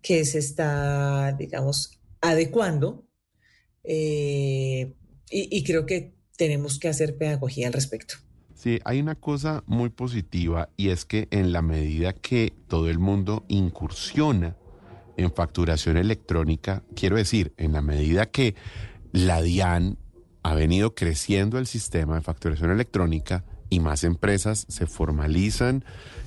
que se está, digamos, adecuando, eh, y, y creo que tenemos que hacer pedagogía al respecto. Sí, hay una cosa muy positiva y es que en la medida que todo el mundo incursiona en facturación electrónica, quiero decir, en la medida que la DIAN ha venido creciendo el sistema de facturación electrónica y más empresas se formalizan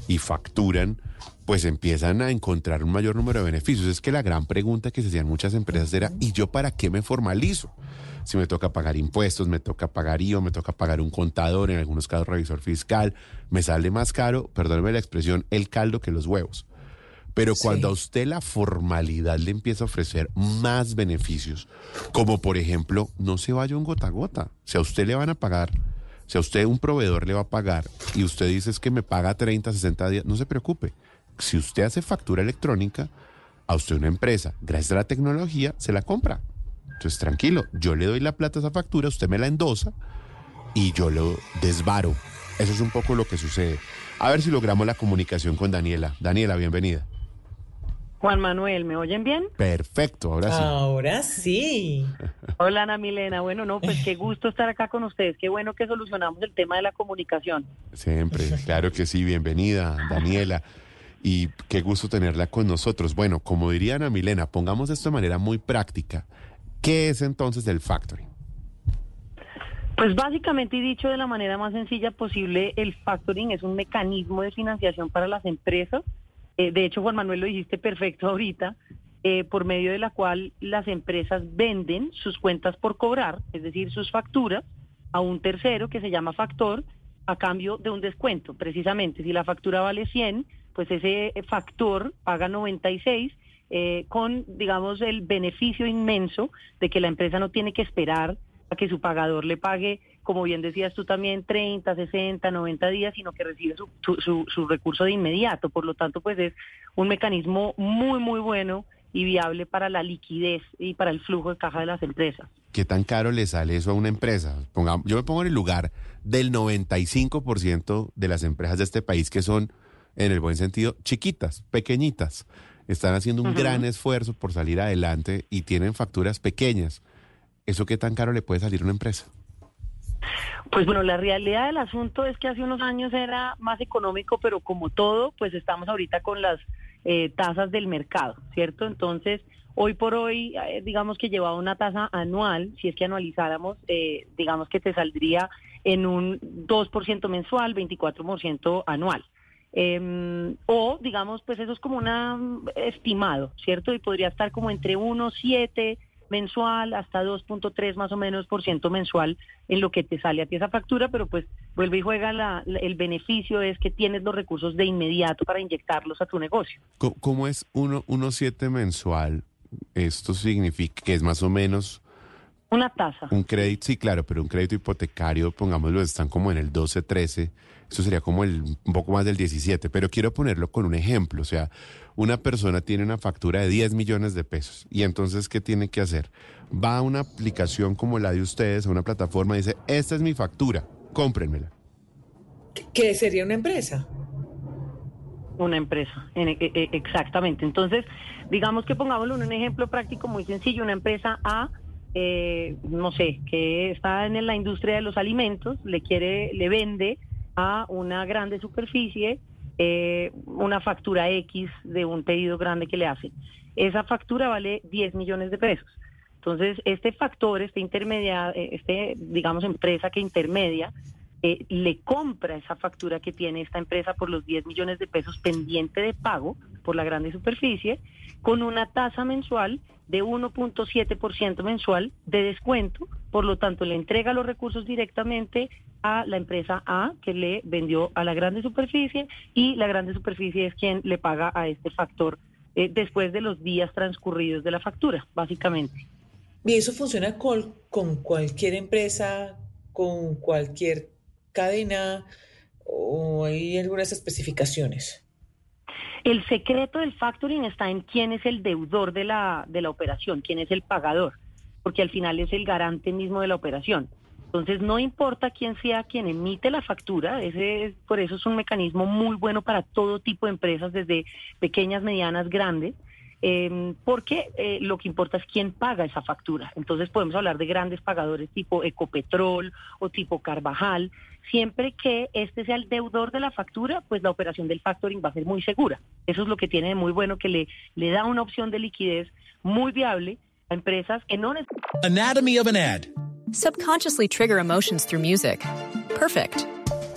y facturan, pues empiezan a encontrar un mayor número de beneficios. Es que la gran pregunta que se hacían muchas empresas era, ¿y yo para qué me formalizo? Si me toca pagar impuestos, me toca pagar IVA, me toca pagar un contador, en algunos casos revisor fiscal, me sale más caro, perdóneme la expresión, el caldo que los huevos. Pero cuando a usted la formalidad le empieza a ofrecer más beneficios, como por ejemplo, no se vaya un gota a gota. Si a usted le van a pagar, si a usted un proveedor le va a pagar y usted dice es que me paga 30, 60 días, no se preocupe. Si usted hace factura electrónica, a usted una empresa, gracias a la tecnología, se la compra. Entonces, tranquilo, yo le doy la plata a esa factura, usted me la endosa y yo lo desvaro. Eso es un poco lo que sucede. A ver si logramos la comunicación con Daniela. Daniela, bienvenida. Juan Manuel, ¿me oyen bien? Perfecto, ahora sí. Ahora sí. Hola Ana Milena, bueno, no, pues qué gusto estar acá con ustedes, qué bueno que solucionamos el tema de la comunicación. Siempre, claro que sí, bienvenida, Daniela. Y qué gusto tenerla con nosotros. Bueno, como diría Ana Milena, pongamos esto de manera muy práctica. ¿Qué es entonces el factoring? Pues básicamente y dicho de la manera más sencilla posible, el factoring es un mecanismo de financiación para las empresas. Eh, de hecho, Juan Manuel lo dijiste perfecto ahorita, eh, por medio de la cual las empresas venden sus cuentas por cobrar, es decir, sus facturas, a un tercero que se llama factor a cambio de un descuento. Precisamente, si la factura vale 100, pues ese factor paga 96 eh, con, digamos, el beneficio inmenso de que la empresa no tiene que esperar a que su pagador le pague, como bien decías tú también, 30, 60, 90 días, sino que recibe su, su, su- recurso de inmediato. Por lo tanto, pues es un mecanismo muy, muy bueno y viable para la liquidez y para el flujo de caja de las empresas. ¿Qué tan caro le sale eso a una empresa? Yo me pongo en el lugar del 95% de las empresas de este país que son, en el buen sentido, chiquitas, pequeñitas. Están haciendo un gran esfuerzo por salir adelante y tienen facturas pequeñas. ¿Eso qué tan caro le puede salir a una empresa? Pues bueno, la realidad del asunto es que hace unos años era más económico, pero como todo, pues estamos ahorita con las eh, tasas del mercado, ¿cierto? Entonces, hoy por hoy, eh, digamos que llevaba una tasa anual, si es que anualizáramos, eh, digamos que te saldría en un 2% mensual, 24% anual. Eh, o, digamos, pues eso es como un estimado, ¿cierto? Y podría estar como entre 1,7 mensual hasta 2.3 más o menos por ciento mensual en lo que te sale a ti esa factura, pero pues vuelve y juega la- la- el beneficio es que tienes los recursos de inmediato para inyectarlos a tu negocio. Co- ¿Cómo es 1.7 mensual? Esto significa que es más o menos Una tasa. un crédito, sí, claro, pero un crédito hipotecario, pongámoslo, están como en el 12, 13, eso sería como el, un poco más del 17, pero quiero ponerlo con un ejemplo, o sea, una persona tiene una factura de 10 millones de pesos y entonces, ¿qué tiene que hacer? Va a una aplicación como la de ustedes, a una plataforma y dice, esta es mi factura, cómprenmela. ¿Qué sería una empresa? Una empresa, en- e- e- exactamente. Entonces, digamos que pongámoslo en un ejemplo práctico muy sencillo, una empresa A, eh, no sé, que está en la industria de los alimentos, le quiere, le vende a una grande superficie eh, una factura X de un pedido grande que le hacen. Esa factura vale 10 millones de pesos. Entonces, este factor, este intermedia, eh, este, digamos, empresa que intermedia, eh, le compra esa factura que tiene esta empresa por los 10 millones de pesos pendiente de pago por la grande superficie, con una tasa mensual de 1.7% mensual de descuento, por lo tanto le entrega los recursos directamente a la empresa A que le vendió a la grande superficie y la grande superficie es quien le paga a este factor eh, después de los días transcurridos de la factura, básicamente. Y eso funciona con, con cualquier empresa, con cualquier cadena o hay algunas especificaciones. El secreto del factoring está en quién es el deudor de la, de la operación, quién es el pagador, porque al final es el garante mismo de la operación. Entonces, no importa quién sea quien emite la factura, ese es- por eso es un mecanismo muy bueno para todo tipo de empresas, desde pequeñas, medianas, grandes, eh, porque eh, lo que importa es quién paga esa factura. Entonces, podemos hablar de grandes pagadores tipo Ecopetrol o tipo Carvajal. Siempre que este sea el deudor de la factura, pues la operación del factoring va a ser muy segura. Eso es lo que tiene de muy bueno, que le, le da una opción de liquidez muy viable a empresas que no necesitan Anatomy of an ad. Subconsciously trigger emotions through music. Perfect.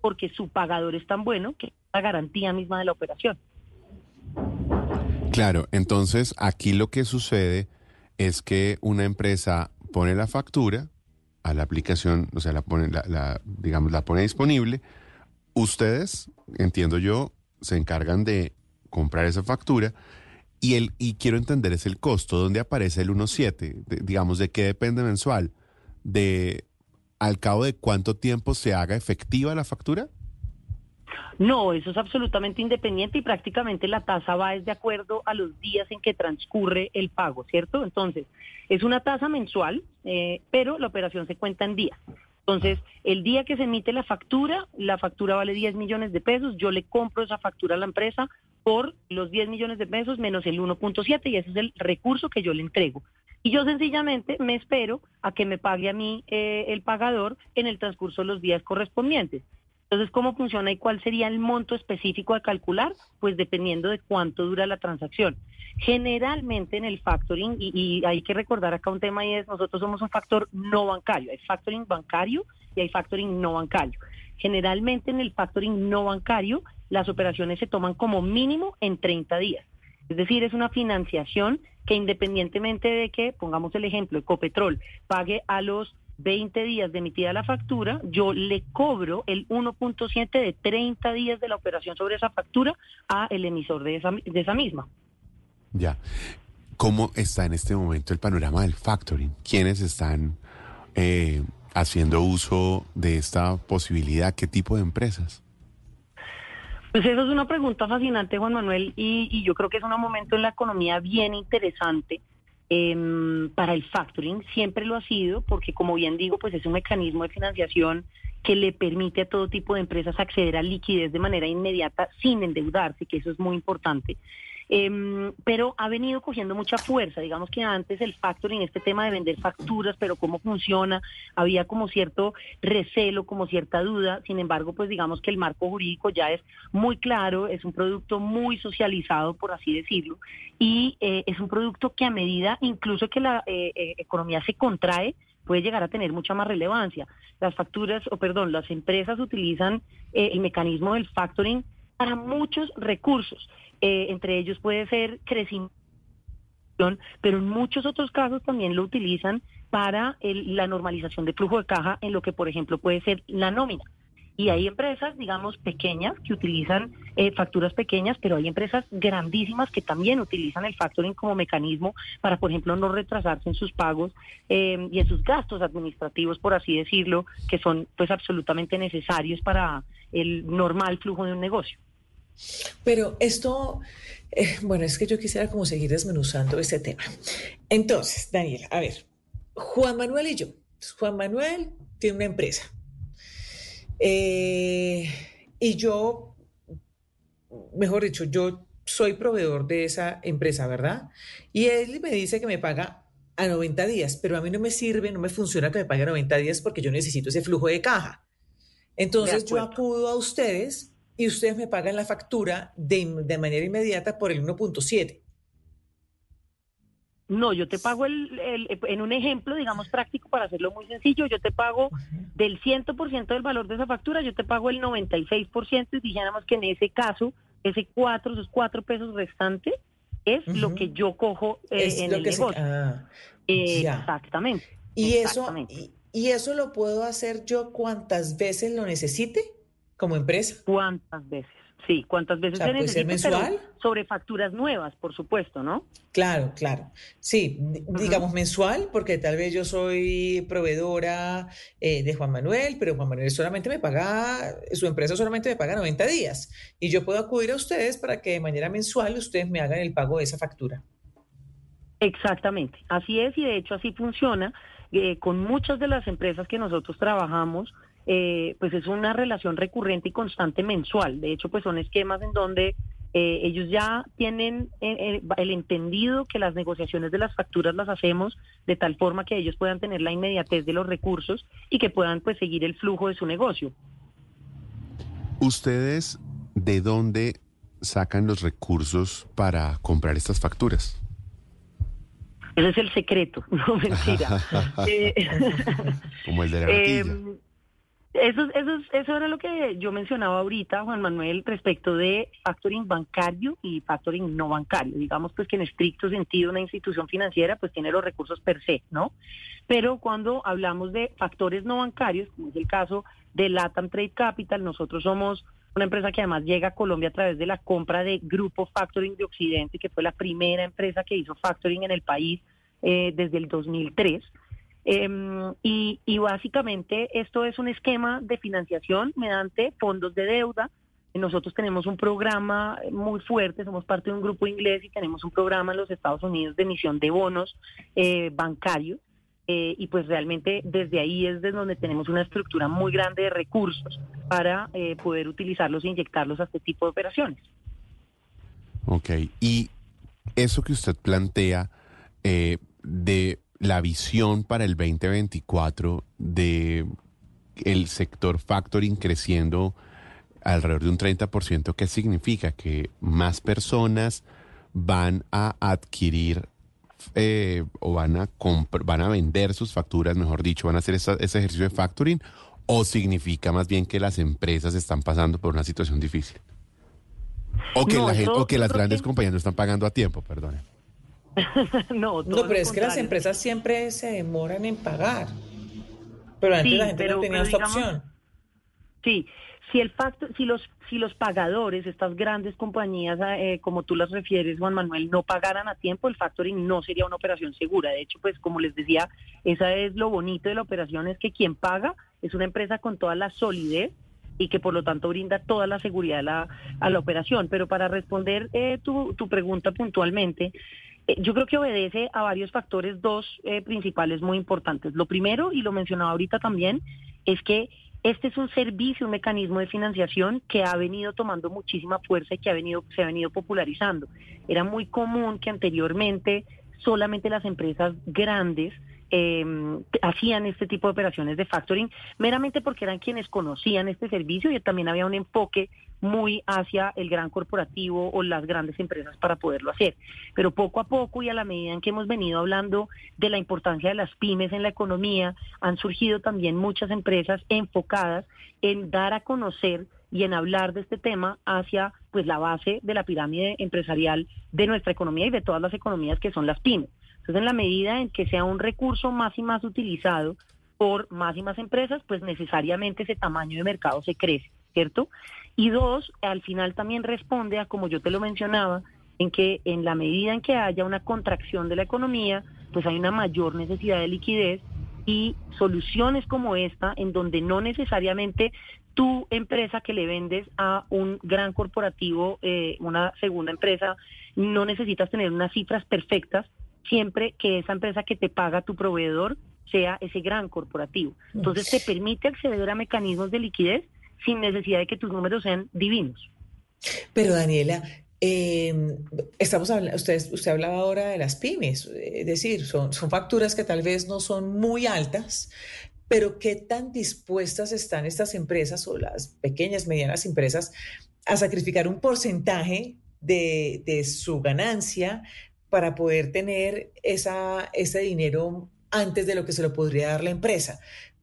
porque su pagador es tan bueno que es la garantía misma de la operación. Claro, entonces aquí lo que sucede es que una empresa pone la factura a la aplicación, o sea, la pone, la, la- digamos, la pone disponible. Ustedes, entiendo yo, se encargan de comprar esa factura y el y quiero entender es el costo, ¿dónde aparece el 1.7? De- digamos, ¿de qué depende mensual? ¿De al cabo de cuánto tiempo se haga efectiva la factura? No, eso es absolutamente independiente y prácticamente la tasa va es de acuerdo a los días en que transcurre el pago, ¿cierto? Entonces, es una tasa mensual, eh, pero la operación se cuenta en días. Entonces, el día que se emite la factura, la factura vale 10 millones de pesos, yo le compro esa factura a la empresa por los 10 millones de pesos menos el 1.7 y ese es el recurso que yo le entrego. Y yo sencillamente me espero a que me pague a mí eh, el pagador en el transcurso de los días correspondientes. Entonces, ¿cómo funciona y cuál sería el monto específico a calcular? Pues dependiendo de cuánto dura la transacción. Generalmente en el factoring, y, y hay que recordar acá un tema y es, nosotros somos un factor no bancario. Hay factoring bancario y hay factoring no bancario. Generalmente en el factoring no bancario, las operaciones se toman como mínimo en 30 días. Es decir, es una financiación que independientemente de que, pongamos el ejemplo, Ecopetrol pague a los 20 días de emitida la factura, yo le cobro el 1.7 de 30 días de la operación sobre esa factura a el emisor de esa, de esa misma. Ya. ¿Cómo está en este momento el panorama del factoring? ¿Quiénes están eh, haciendo uso de esta posibilidad? ¿Qué tipo de empresas? Pues eso es una pregunta fascinante, Juan Manuel, y, y yo creo que es un momento en la economía bien interesante em, para el factoring. Siempre lo ha sido, porque como bien digo, pues es un mecanismo de financiación que le permite a todo tipo de empresas acceder a liquidez de manera inmediata sin endeudarse, que eso es muy importante. Em, pero ha venido cogiendo mucha fuerza. Digamos que antes el factoring, este tema de vender facturas, pero cómo funciona, había como cierto recelo, como cierta duda. Sin embargo, pues digamos que el marco jurídico ya es muy claro, es un producto muy socializado, por así decirlo, y eh, es un producto que a medida incluso que la eh, eh, economía se contrae, puede llegar a tener mucha más relevancia. Las facturas, o perdón, las empresas utilizan eh, el mecanismo del factoring para muchos recursos. Eh, entre ellos puede ser crecimiento, pero en muchos otros casos también lo utilizan para el- la normalización de flujo de caja en lo que, por ejemplo, puede ser la nómina. Y hay empresas, digamos, pequeñas que utilizan eh, facturas pequeñas, pero hay empresas grandísimas que también utilizan el factoring como mecanismo para, por ejemplo, no retrasarse en sus pagos eh, y en sus gastos administrativos, por así decirlo, que son pues absolutamente necesarios para el normal flujo de un negocio. Pero esto, eh, bueno, es que yo quisiera como seguir desmenuzando este tema. Entonces, Daniel, a ver, Juan Manuel y yo. Juan Manuel tiene una empresa. Eh, y yo, mejor dicho, yo soy proveedor de esa empresa, ¿verdad? Y él me dice que me paga a 90 días, pero a mí no me sirve, no me funciona que me pague a 90 días porque yo necesito ese flujo de caja. Entonces yo acuerdo. acudo a ustedes y ustedes me pagan la factura de, de manera inmediata por el 1.7. No, yo te pago el, el- en un ejemplo, digamos práctico, para hacerlo muy sencillo, yo te pago del 100% del valor de esa factura, yo te pago el 96% y dijéramos que en ese caso, ese cuatro, esos cuatro pesos restantes es lo que yo cojo eh, Es en el se- negocio. ah, Eh. Exactamente. Y eso, exactamente. y, y eso lo puedo hacer yo cuantas veces lo necesite como empresa. ¿Cuántas veces? Sí, cuántas veces O sea, se ¿puede ser mensual? sobre facturas nuevas, por supuesto, ¿no? Claro, claro. Sí, di- digamos mensual, porque tal vez yo soy proveedora eh, de Juan Manuel, pero Juan Manuel solamente me paga, su empresa solamente me paga 90 días. Y yo puedo acudir a ustedes para que de manera mensual ustedes me hagan el pago de esa factura. Exactamente, así es y de hecho así funciona. Eh, con muchas de las empresas que nosotros trabajamos, eh, pues es una relación recurrente y constante mensual. De hecho, pues son esquemas en donde eh, ellos ya tienen eh, eh, el entendido que las negociaciones de las facturas las hacemos de tal forma que ellos puedan tener la inmediatez de los recursos y que puedan pues seguir el flujo de su negocio. ¿Ustedes de dónde sacan los recursos para comprar estas facturas? Ese es el secreto, no mentira. Eh, Como el de la natilla. Eso, eso, eso era lo que yo mencionaba ahorita, Juan Manuel, respecto de factoring bancario y factoring no bancario. Digamos pues que en estricto sentido una institución financiera pues tiene los recursos per se, ¿no? Pero cuando hablamos de factores no bancarios, como es el caso de Latam Trade Capital, nosotros somos una empresa que además llega a Colombia a través de la compra de Grupo Factoring de Occidente, que fue la primera empresa que hizo factoring en el país eh, desde el 2003. Em, y, y básicamente esto es un esquema de financiación mediante fondos de deuda. Nosotros tenemos un programa muy fuerte, somos parte de un grupo inglés y tenemos un programa en los Estados Unidos de emisión de bonos eh, bancarios. Eh, y pues realmente desde ahí es desde donde tenemos una estructura muy grande de recursos para eh, poder utilizarlos e inyectarlos a este tipo de operaciones. Ok, y eso que usted plantea eh, de la visión para el 2024 de el sector factoring creciendo alrededor de un 30%, ¿qué significa? Que más personas van a adquirir eh, o van a van a vender sus facturas, mejor dicho, van a hacer esa- ese ejercicio de factoring, o significa más bien que las empresas están pasando por una situación difícil. O que, No, la gente, eso o que yo las grandes que- compañías no están pagando a tiempo, perdón. no, No, pero es que las empresas siempre se demoran en pagar. Pero antes Sí, la gente no tenía esta opción. Sí, si el facto, si los si los pagadores, estas grandes compañías, eh, como tú las refieres, Juan Manuel, no pagaran a tiempo, el factoring no sería una operación segura. De hecho, pues como les decía, esa es lo bonito de la operación, es que quien paga es una empresa con toda la solidez y que por lo tanto brinda toda la seguridad a la, a la operación. Pero para responder eh, tu, tu pregunta puntualmente, yo creo que obedece a varios factores, dos eh, principales muy importantes. Lo primero, y lo mencionaba ahorita también, es que este es un servicio, un mecanismo de financiación que ha venido tomando muchísima fuerza y que ha venido, se ha venido popularizando. Era muy común que anteriormente solamente las empresas grandes eh, hacían este tipo de operaciones de factoring meramente porque eran quienes conocían este servicio y también había un enfoque muy hacia el gran corporativo o las grandes empresas para poderlo hacer. Pero poco a poco y a la medida en que hemos venido hablando de la importancia de las pymes en la economía, han surgido también muchas empresas enfocadas en dar a conocer y en hablar de este tema hacia pues la base de la pirámide empresarial de nuestra economía y de todas las economías que son las pymes. Entonces, en la medida en que sea un recurso más y más utilizado por más y más empresas, pues necesariamente ese tamaño de mercado se crece, ¿cierto? Y dos, al final también responde a, como yo te lo mencionaba, en que en la medida en que haya una contracción de la economía, pues hay una mayor necesidad de liquidez y soluciones como esta, en donde no necesariamente tu empresa que le vendes a un gran corporativo, eh, una segunda empresa, no necesitas tener unas cifras perfectas, siempre que esa empresa que te paga tu proveedor sea ese gran corporativo. Entonces te permite acceder a mecanismos de liquidez sin necesidad de que tus números sean divinos. Pero Daniela, Eh, estamos hablando, usted, usted hablaba ahora de las pymes, es decir, son, son facturas que tal vez no son muy altas, pero qué tan dispuestas están estas empresas o las pequeñas, medianas empresas a sacrificar un porcentaje de, de su ganancia para poder tener esa, ese dinero antes de lo que se lo podría dar la empresa.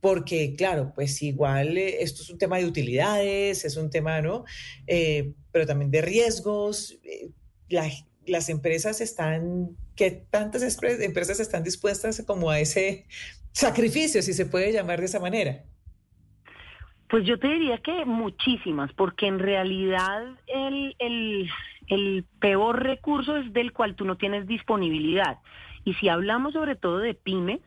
Porque, claro, pues igual eh, esto es un tema de utilidades, es un tema, ¿no? Eh, pero también de riesgos. Eh, la- las empresas están, ¿qué tantas empresas están dispuestas como a ese sacrificio, si se puede llamar de esa manera? Pues yo te diría que muchísimas, porque en realidad el, el, el peor recurso es del cual tú no tienes disponibilidad. Y si hablamos sobre todo de pymes,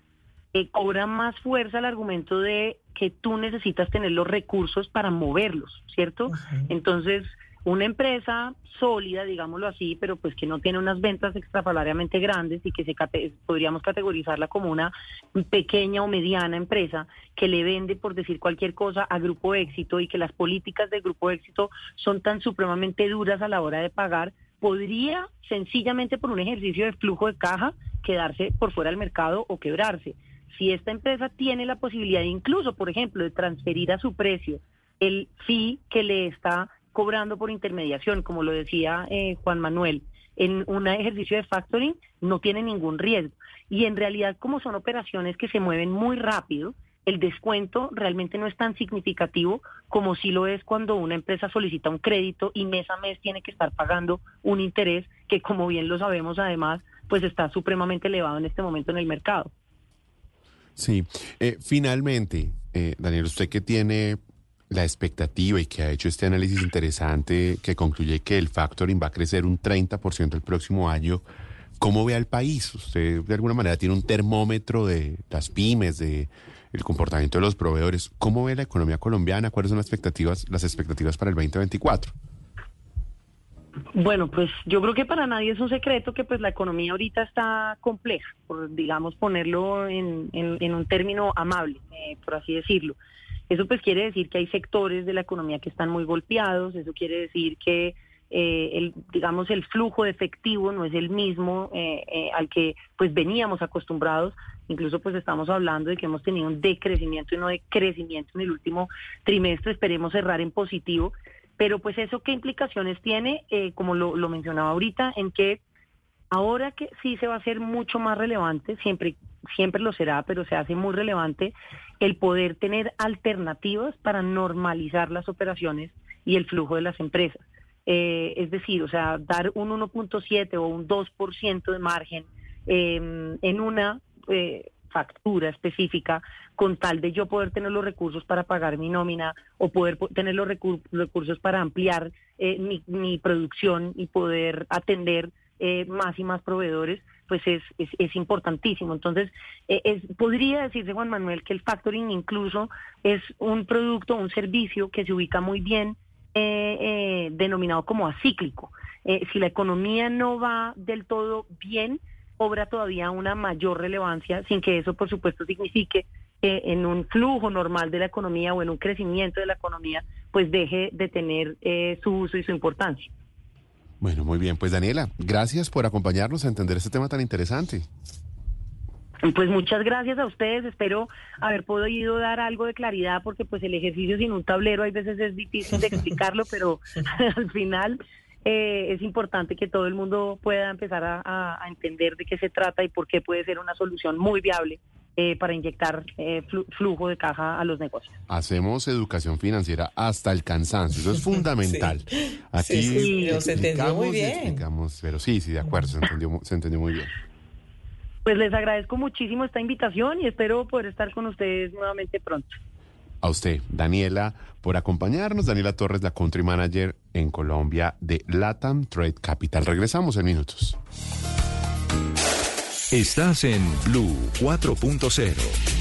eh, cobra más fuerza el argumento de que tú necesitas tener los recursos para moverlos, ¿cierto? Entonces, una empresa sólida, digámoslo así, pero pues que no tiene unas ventas extrapolariamente grandes y que se cate- podríamos categorizarla como una pequeña o mediana empresa que le vende, por decir cualquier cosa, a Grupo Éxito y que las políticas de Grupo Éxito son tan supremamente duras a la hora de pagar, podría sencillamente por un ejercicio de flujo de caja quedarse por fuera del mercado o quebrarse. Si esta empresa tiene la posibilidad incluso, por ejemplo, de transferir a su precio el fee que le está cobrando por intermediación, como lo decía eh, Juan Manuel, en un ejercicio de factoring no tiene ningún riesgo. Y en realidad, como son operaciones que se mueven muy rápido, el descuento realmente no es tan significativo como si lo es cuando una empresa solicita un crédito y mes a mes tiene que estar pagando un interés que, como bien lo sabemos, además, pues está supremamente elevado en este momento en el mercado. Sí, Eh, finalmente, eh, Daniel, usted que tiene la expectativa y que ha hecho este análisis interesante que concluye que el factoring va a crecer un 30% el próximo año, ¿cómo ve al país? Usted de alguna manera tiene un termómetro de las pymes, de el comportamiento de los proveedores. ¿Cómo ve la economía colombiana? ¿Cuáles son las expectativas, las expectativas para el 2024? Bueno, pues yo creo que para nadie es un secreto que pues la economía ahorita está compleja, por digamos ponerlo en, un término amable, eh, por así decirlo. Eso pues quiere decir que hay sectores de la economía que están muy golpeados, eso quiere decir que eh, el, digamos el flujo de efectivo no es el mismo eh, al que pues veníamos acostumbrados, incluso pues estamos hablando de que hemos tenido un decrecimiento y no de crecimiento en el último trimestre, esperemos cerrar en positivo, pero pues eso qué implicaciones tiene, Eh, como lo, mencionaba ahorita, en que ahora que sí se va a hacer mucho más relevante, siempre, siempre lo será, pero se hace muy relevante el poder tener alternativas para normalizar las operaciones y el flujo de las empresas. Eh, es decir, o sea, dar un 1.7 o un 2% de margen eh, en una factura específica con tal de yo poder tener los recursos para pagar mi nómina o poder po- tener los recu- recursos para ampliar eh, mi, mi producción y poder atender eh, más y más proveedores, pues es, es, es importantísimo. Entonces, eh, es, podría decirse, Juan Manuel, que el factoring incluso es un producto, un servicio que se ubica muy bien eh, eh, denominado como acíclico. Si la economía no va del todo bien, obra todavía una mayor relevancia, sin que eso, por supuesto, signifique que en un flujo normal de la economía o en un crecimiento de la economía, pues deje de tener eh, su uso y su importancia. Bueno, muy bien. Pues Daniela, gracias por acompañarnos a entender este tema tan interesante. Pues muchas gracias a ustedes, espero haber podido dar algo de claridad porque pues el ejercicio sin un tablero hay veces es difícil de explicarlo, pero al final eh, es importante que todo el mundo pueda empezar a, a- a entender de qué se trata y por qué puede ser una solución muy viable eh, para inyectar eh, flu- flujo de caja a los negocios. Hacemos educación financiera hasta el cansancio, eso es fundamental. Aquí Sí, sí, pero se entendió muy bien. explicamos, pero sí, sí, de acuerdo, se entendió, se entendió muy bien. Pues les agradezco muchísimo esta invitación y espero poder estar con ustedes nuevamente pronto. A usted, Daniela, por acompañarnos. Daniela Torres, la country manager en Colombia de Latam Trade Capital. Regresamos en minutos. Estás en Blue 4.0.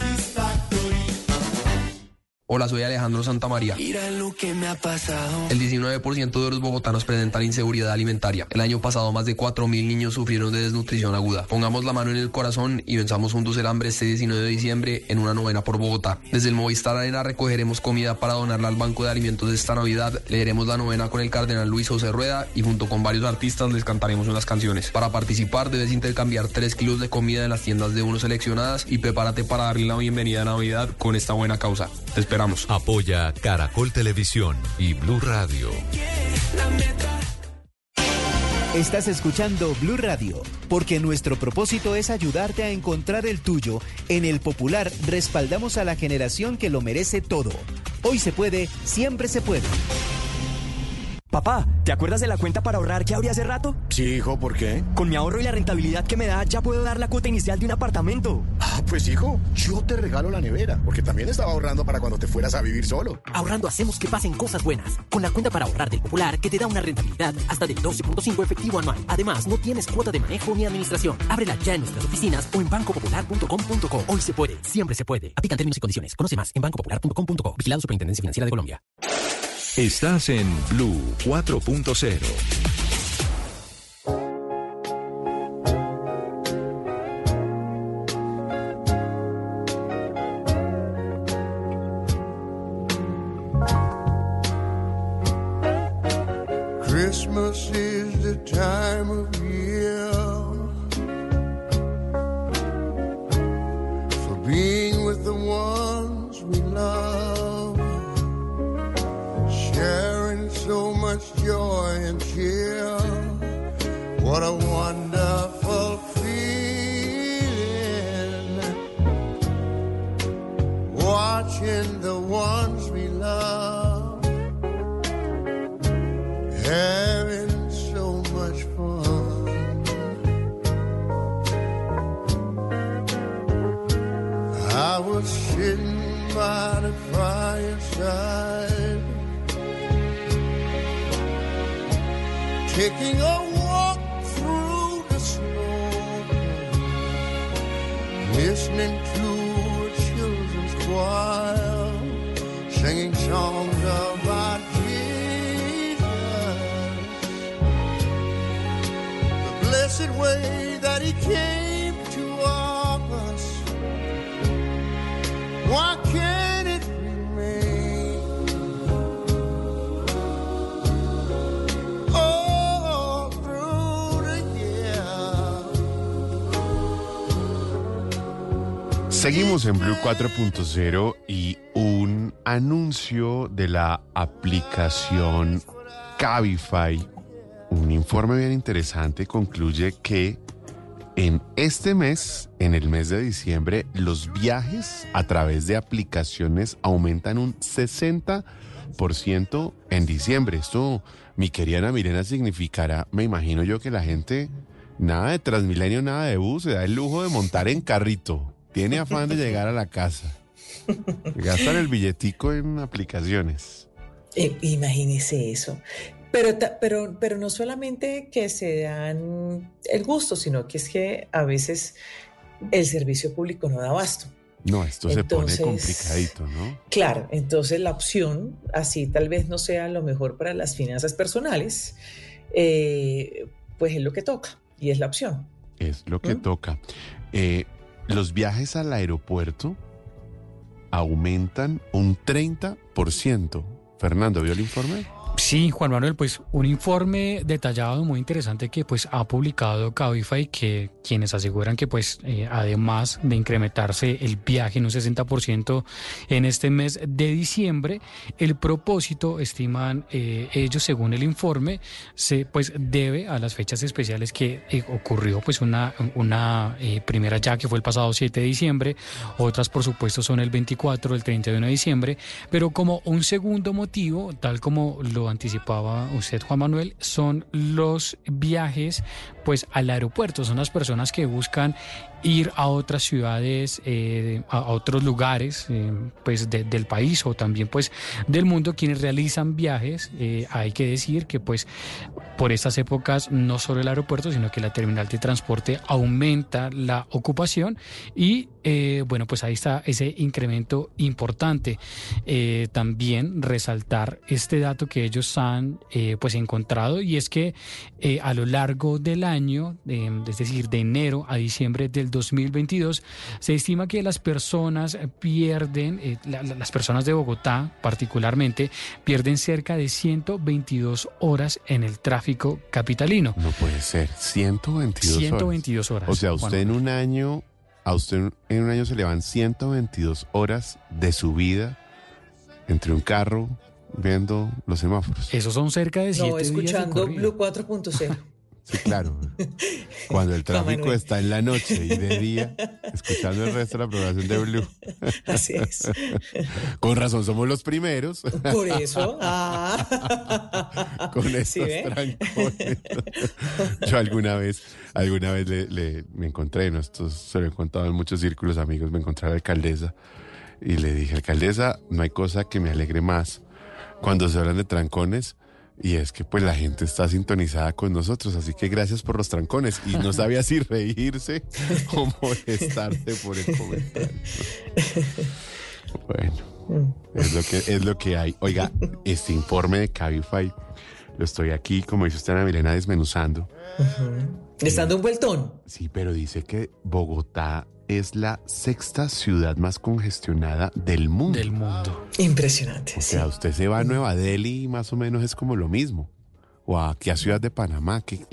Hola, soy Alejandro Santamaría. Mira lo que me ha pasado. El 19% de los bogotanos presentan inseguridad alimentaria. El año pasado más de 4.000 niños sufrieron de desnutrición aguda. Pongamos la mano en el corazón y venzamos juntos el hambre este 19 de diciembre en una novena por Bogotá. Desde el Movistar Arena recogeremos comida para donarla al Banco de Alimentos de esta Navidad. Leeremos la novena con el cardenal Luis José Rueda y junto con varios artistas les cantaremos unas canciones. Para participar debes intercambiar 3 kilos de comida en las tiendas de uno seleccionadas y prepárate para darle la bienvenida a Navidad con esta buena causa. Te esperamos. Apoya Caracol Televisión y Blue Radio. Estás escuchando Blue Radio, porque nuestro propósito es ayudarte a encontrar el tuyo. En el Popular respaldamos a la generación que lo merece todo. Hoy se puede, siempre se puede. Papá, ¿te acuerdas de la cuenta para ahorrar que abrí hace rato? Sí, hijo, ¿por qué? Con mi ahorro y la rentabilidad que me da, ya puedo dar la cuota inicial de un apartamento. Ah, pues hijo, yo te regalo la nevera, porque también estaba ahorrando para cuando te fueras a vivir solo. Ahorrando hacemos que pasen cosas buenas. Con la cuenta para ahorrar del Popular, que te da una rentabilidad hasta del 12.5 efectivo anual. Además, no tienes cuota de manejo ni administración. Ábrela ya en nuestras oficinas o en bancopopular.com.co. Hoy se puede, siempre se puede. Aplican términos y condiciones. Conoce más en bancopopular.com.co. Vigilado Superintendencia Financiera de Colombia. Estás en Blue 4.0. Christmas is the time of year and cheer. What a wonderful Seguimos en Blue 4.0 y un anuncio de la aplicación Cabify. Un informe bien interesante concluye que en este mes, en el mes de diciembre, los viajes a través de aplicaciones aumentan un 60% en diciembre. Esto, mi querida Mirena, significará, me imagino yo, que la gente, nada de Transmilenio, nada de bus, se da el lujo de montar en carrito. Tiene afán de llegar a la casa. Gastan el billetico en aplicaciones. Eh, imagínese eso. Pero, pero, pero no solamente que se dan el gusto, sino que es que a veces el servicio público no da abasto. No, esto se pone complicadito, ¿no? Claro, entonces la opción, así tal vez no sea lo mejor para las finanzas personales, eh, pues es lo que toca y es la opción. Es lo que toca. Eh, los viajes al aeropuerto aumentan un 30%. Fernando, ¿vio el informe? Sí, Juan Manuel, pues un informe detallado muy interesante que pues ha publicado Cabify que quienes aseguran que pues eh, además de incrementarse el viaje en un 60% en este mes de diciembre, el propósito estiman eh, ellos según el informe se pues debe a las fechas especiales que eh, ocurrió pues una una primera ya que fue el pasado 7 de diciembre, otras por supuesto son el 24, el 31 de diciembre, pero como un segundo motivo, tal como lo anticipaba usted Juan Manuel, son los viajes pues al aeropuerto. Son las personas que buscan ir a otras ciudades, eh, a, otros lugares, eh, pues de- del país o también pues del mundo, quienes realizan viajes. Eh, hay que decir que pues por estas épocas no solo el aeropuerto, sino que la terminal de transporte aumenta la ocupación y bueno, pues ahí está ese incremento importante. También resaltar este dato que ellos han pues encontrado y es que a lo largo del año, eh, es decir, de enero a diciembre del 2022, se estima que las personas pierden, eh, la- la- las personas de Bogotá particularmente, pierden cerca de 122 horas en el tráfico capitalino. No puede ser. 122 horas. 122 horas, O sea, usted en un año, a usted en un año se le van 122 horas de su vida entre un carro viendo los semáforos. Esos son cerca de siete No, días de escuchando. Blue 4.0. Sí, claro. Cuando el tráfico está en la noche y de día, escuchando el resto de la programación de Blue. Así es. Con razón, somos los primeros. Por eso. Ah. Con estos ¿Sí trancones. Yo alguna vez, alguna vez le, le- me encontré, ¿no? esto se lo he contado en muchos círculos amigos, me encontré a la alcaldesa y le dije, alcaldesa, no hay cosa que me alegre más cuando se hablan de trancones y es que pues la gente está sintonizada con nosotros, así que gracias por los trancones y no sabía si reírse o molestarse por el comentario. Bueno, es lo que es lo que hay. Oiga, este informe de Cabify lo estoy aquí, como dice usted Ana Milena, desmenuzando. Le está dando un vueltón. Sí, pero dice que Bogotá es la sexta ciudad más congestionada del mundo. Del mundo. Impresionante. O sea, usted se va a Nueva Delhi y más o menos es como lo mismo. O aquí a Ciudad de Panamá, que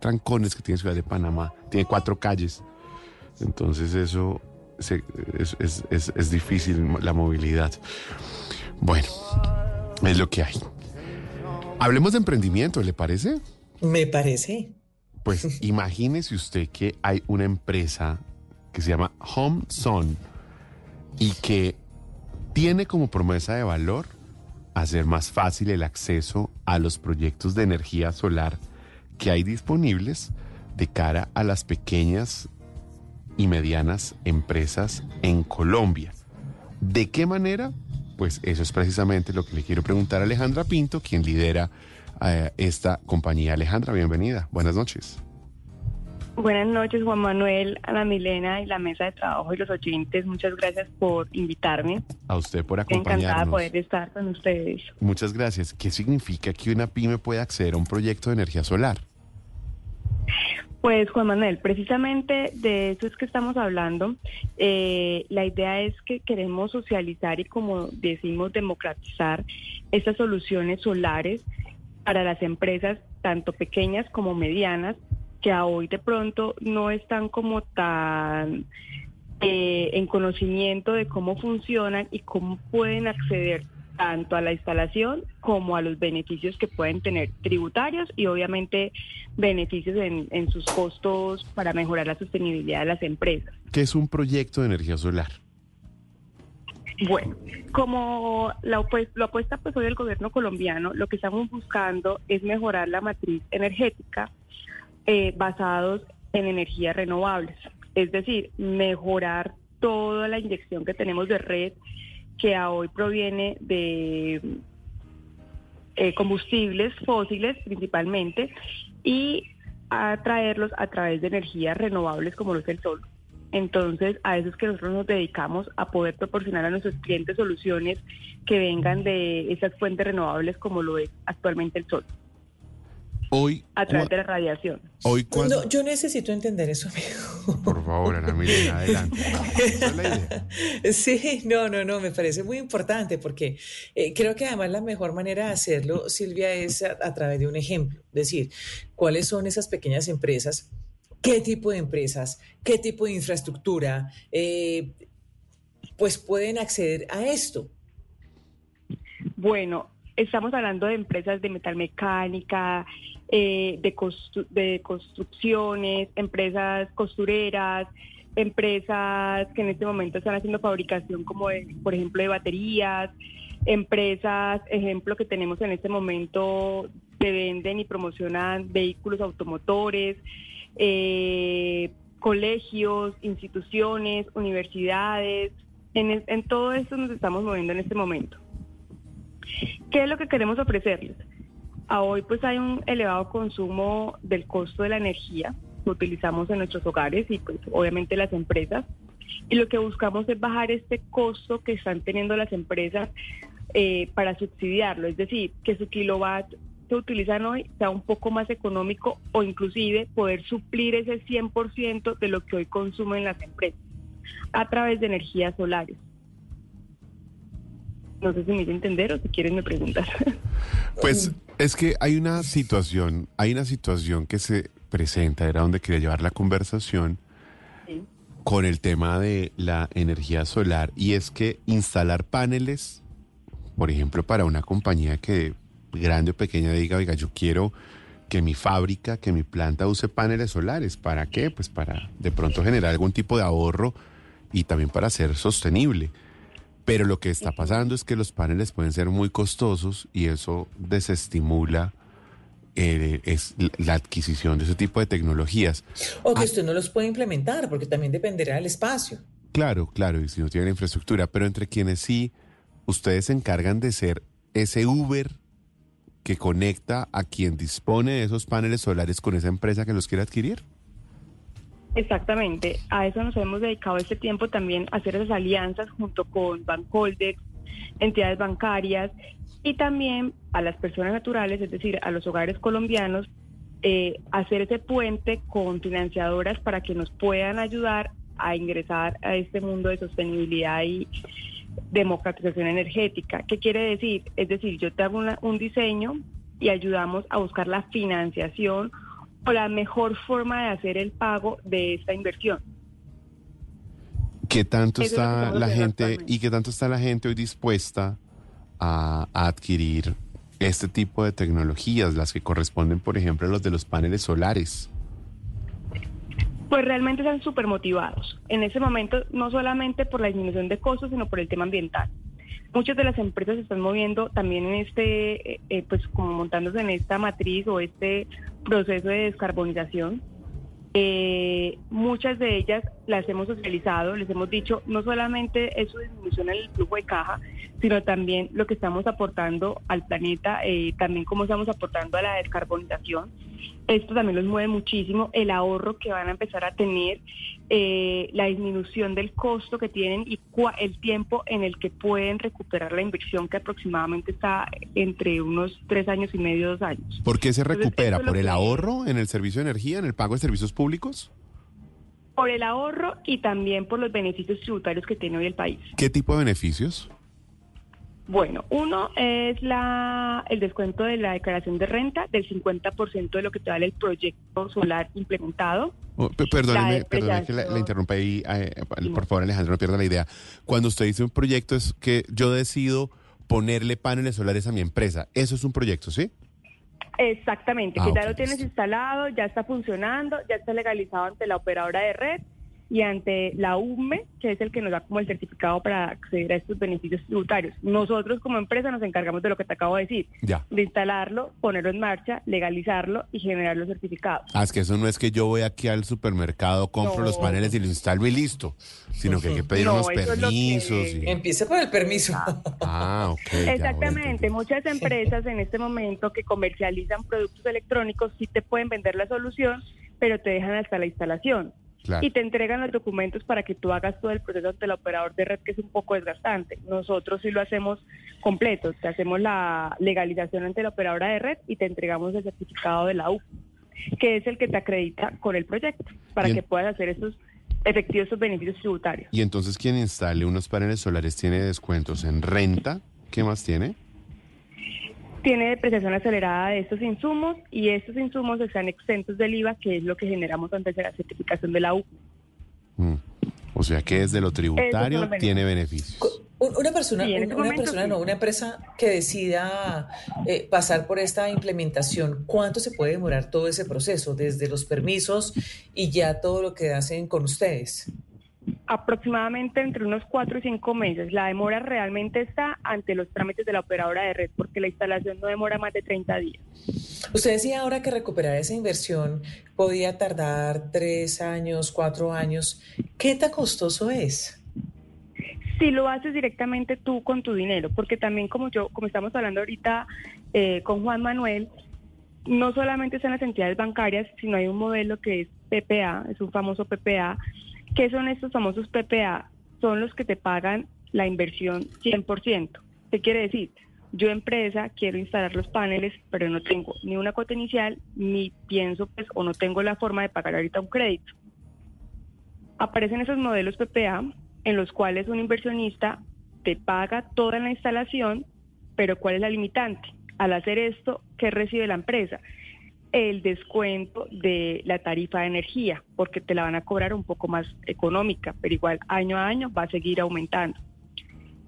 trancones que tiene Ciudad de Panamá. Tiene cuatro calles. Entonces eso se- es, es- es- es difícil la movilidad. Bueno, es lo que hay. Hablemos de emprendimiento, ¿le parece? Me parece. Pues imagínese usted que hay una empresa que se llama Home Zone y que tiene como promesa de valor hacer más fácil el acceso a los proyectos de energía solar que hay disponibles de cara a las pequeñas y medianas empresas en Colombia. ¿De qué manera? Pues eso es precisamente lo que le quiero preguntar a Alejandra Pinto, quien lidera eh, esta compañía. Alejandra, bienvenida. Buenas noches. Buenas noches, Juan Manuel, Ana Milena y la mesa de trabajo y los oyentes. Muchas gracias por invitarme. A usted por Estoy encantada de acompañarnos. poder estar con ustedes. Muchas gracias. ¿Qué significa que una pyme pueda acceder a un proyecto de energía solar? Pues Juan Manuel, precisamente de eso es que estamos hablando. Eh, la idea es que queremos socializar y como decimos, democratizar estas soluciones solares para las empresas, tanto pequeñas como medianas, que a hoy de pronto no están como tan eh, en conocimiento de cómo funcionan y cómo pueden acceder tanto a la instalación como a los beneficios que pueden tener tributarios y obviamente beneficios en, en sus costos para mejorar la sostenibilidad de las empresas. ¿Qué es un proyecto de energía solar? Bueno, como la, opue- la apuesta pues hoy del gobierno colombiano, lo que estamos buscando es mejorar la matriz energética eh, basados en energías renovables, es decir, mejorar toda la inyección que tenemos de red que hoy proviene de eh, combustibles fósiles principalmente y atraerlos a través de energías renovables como lo es el sol. Entonces, a eso es que nosotros nos dedicamos a poder proporcionar a nuestros clientes soluciones que vengan de esas fuentes renovables como lo es actualmente el sol, Hoy, a través de la radiación. hoy cuando... No, yo necesito entender eso, amigo. Por favor, Ana Milena, adelante. Sí, no, no, no, me parece muy importante porque eh, creo que además la mejor manera de hacerlo, Silvia, es a, a través de un ejemplo. Es decir, cuáles son esas pequeñas empresas, qué tipo de empresas, qué tipo de infraestructura, eh, pues pueden acceder a esto. Bueno, estamos hablando de empresas de metalmecánica, eh, de, constru- de construcciones, empresas costureras, empresas que en este momento están haciendo fabricación como, de, por ejemplo, de baterías, empresas, ejemplo, que tenemos en este momento que venden y promocionan vehículos automotores, eh, colegios, instituciones, universidades. En, en todo esto nos estamos moviendo en este momento. ¿Qué es lo que queremos ofrecerles? A hoy pues hay un elevado consumo del costo de la energía que utilizamos en nuestros hogares y pues obviamente las empresas. Y lo que buscamos es bajar este costo que están teniendo las empresas eh, para subsidiarlo, es decir, que su kilowatt que utilizan hoy sea un poco más económico o inclusive poder suplir ese 100% de lo que hoy consumen las empresas a través de energías solares. No sé si me hice entender o si quieres me preguntas. Pues es que hay una situación, hay una situación que se presenta, era donde quería llevar la conversación con el tema de la energía solar y es que instalar paneles, por ejemplo, para una compañía que grande o pequeña diga, oiga, yo quiero que mi fábrica, que mi planta use paneles solares, ¿para qué? Pues para de pronto generar algún tipo de ahorro y también para ser sostenible. Pero lo que está pasando es que los paneles pueden ser muy costosos y eso desestimula eh, es la adquisición de ese tipo de tecnologías. O que usted no los puede implementar, porque también dependerá del espacio. Claro, claro, y si no tiene infraestructura, pero entre quienes sí, ustedes se encargan de ser ese Uber que conecta a quien dispone de esos paneles solares con esa empresa que los quiere adquirir. Exactamente, a eso nos hemos dedicado este tiempo también hacer esas alianzas junto con Bancoldex, entidades bancarias y también a las personas naturales, es decir, a los hogares colombianos, eh, hacer ese puente con financiadoras para que nos puedan ayudar a ingresar a este mundo de sostenibilidad y democratización energética. ¿Qué quiere decir? Es decir, yo te hago una- un diseño y ayudamos a buscar la financiación la mejor forma de hacer el pago de esta inversión. ¿Qué tanto Eso está la gente y qué tanto está la gente hoy dispuesta a, a adquirir este tipo de tecnologías, las que corresponden, por ejemplo, a los de los paneles solares? Pues realmente están súper motivados. En ese momento, no solamente por la disminución de costos, sino por el tema ambiental. Muchas de las empresas se están moviendo también en este, eh, eh, pues como montándose en esta matriz o este proceso de descarbonización. Eh, muchas de ellas las hemos socializado, les hemos dicho, no solamente es su disminución en el flujo de caja, sino también lo que estamos aportando al planeta, eh, también cómo estamos aportando a la descarbonización. Esto también los mueve muchísimo, el ahorro que van a empezar a tener, eh, la disminución del costo que tienen y cua- el tiempo en el que pueden recuperar la inversión que aproximadamente está entre unos tres años y medio, dos años. ¿Por qué se recupera? ¿Por el ahorro en el servicio de energía, en el pago de servicios públicos? Por el ahorro y también por los beneficios tributarios que tiene hoy el país. ¿Qué tipo de beneficios? Bueno, uno es la, el descuento de la declaración de renta del 50% de lo que te vale el proyecto solar implementado. Oh, pe- perdóneme, perdóneme que la, la interrumpa ahí. eh, por favor, Alejandro, no pierda la idea. Cuando usted dice un proyecto es que yo decido ponerle paneles solares a mi empresa. Eso es un proyecto, ¿sí? Exactamente, Ah, que ya ok, lo tienes instalado, ya está funcionando, ya está legalizado ante la operadora de red y ante la UME, que es el que nos da como el certificado para acceder a estos beneficios tributarios. Nosotros como empresa nos encargamos de lo que te acabo de decir, Ya. de instalarlo, ponerlo en marcha, legalizarlo y generar los certificados. Ah, es que eso no es que yo voy aquí al supermercado, compro No. los paneles y los instalo y listo. Sino que hay que pedir No, unos lo que- permisos. y- Empiece por el permiso. Ah, ok. ya voy a Exactamente, muchas empresas en este momento que comercializan productos electrónicos sí te pueden vender la solución, pero te dejan hasta la instalación. Claro. Y te entregan los documentos para que tú hagas todo el proceso ante el operador de red, que es un poco desgastante. Nosotros sí lo hacemos completo, te hacemos la legalización ante la operadora de red y te entregamos el certificado de la U, que es el que te acredita con el proyecto, para Bien. que puedas hacer esos efectivos esos beneficios tributarios. Y entonces quien instale unos paneles solares tiene descuentos en renta. ¿Qué más tiene? Tiene depreciación acelerada de estos insumos y estos insumos están exentos del IVA, que es lo que generamos antes de la certificación de la U. Mm. O sea que desde lo tributario beneficios. tiene beneficios. Un- Una persona, Sí, este una momento persona sí. no, una empresa que decida eh, pasar por esta implementación, ¿cuánto se puede demorar todo ese proceso, desde los permisos y ya todo lo que hacen con ustedes? Aproximadamente entre unos cuatro y cinco meses. La demora realmente está ante los trámites de la operadora de red porque la instalación no demora más de 30 días. Usted decía ahora que recuperar esa inversión podía tardar tres años, cuatro años. ¿Qué tan costoso es? Si lo haces directamente tú con tu dinero, porque también como yo, como estamos hablando ahorita eh, con Juan Manuel, no solamente son las entidades bancarias, sino hay un modelo que es PPA, es un famoso PPA. ¿Qué son estos famosos PPA? Son los que te pagan la inversión 100%. ¿Qué quiere decir? Yo empresa quiero instalar los paneles, pero no tengo ni una cuota inicial, ni pienso pues o no tengo la forma de pagar ahorita un crédito. Aparecen esos modelos PPA en los cuales un inversionista te paga toda la instalación, pero ¿cuál es la limitante? Al hacer esto, ¿qué recibe la empresa? El descuento de la tarifa de energía, porque te la van a cobrar un poco más económica, pero igual año a año va a seguir aumentando.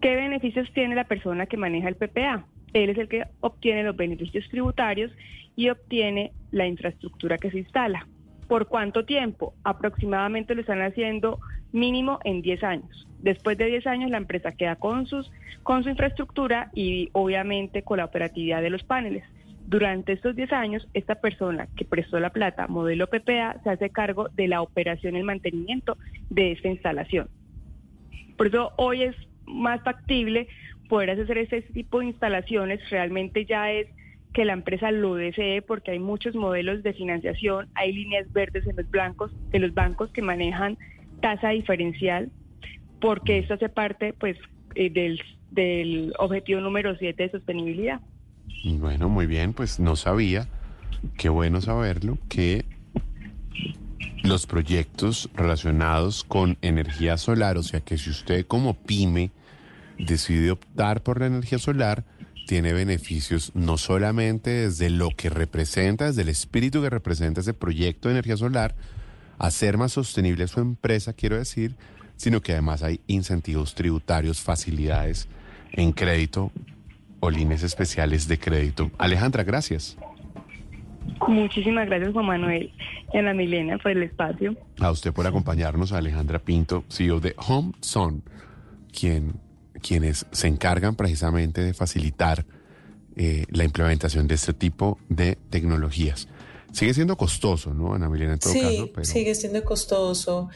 ¿Qué beneficios tiene la persona que maneja el PPA? Él es el que obtiene los beneficios tributarios y obtiene la infraestructura que se instala. ¿Por cuánto tiempo? Aproximadamente lo están haciendo mínimo en 10 años. Después de 10 años la empresa queda con, sus, con su infraestructura y obviamente con la operatividad de los paneles. Durante estos 10 años, esta persona que prestó la plata, modelo PPA, se hace cargo de la operación y el mantenimiento de esta instalación. Por eso hoy es más factible poder hacer este tipo de instalaciones. Realmente ya es que la empresa lo desee porque hay muchos modelos de financiación, hay líneas verdes en los blancos, de los bancos que manejan tasa diferencial, porque esto hace parte pues eh, del, del objetivo número 7 de sostenibilidad. Bueno, muy bien, pues no sabía, qué bueno saberlo, que los proyectos relacionados con energía solar, o sea que si usted como pyme decide optar por la energía solar, tiene beneficios no solamente desde lo que representa, desde el espíritu que representa ese proyecto de energía solar, hacer más sostenible su empresa, quiero decir, sino que además hay incentivos tributarios, facilidades en crédito o líneas especiales de crédito. Alejandra, gracias. Muchísimas gracias, Juan Manuel y Ana Milena, por el espacio. A usted por acompañarnos, Alejandra Pinto, CEO de Home Son, quien quienes se encargan precisamente de facilitar eh, la implementación de este tipo de tecnologías. Sigue siendo costoso, ¿no, Ana Milena, en todo sí, caso? Pero... sigue siendo costoso.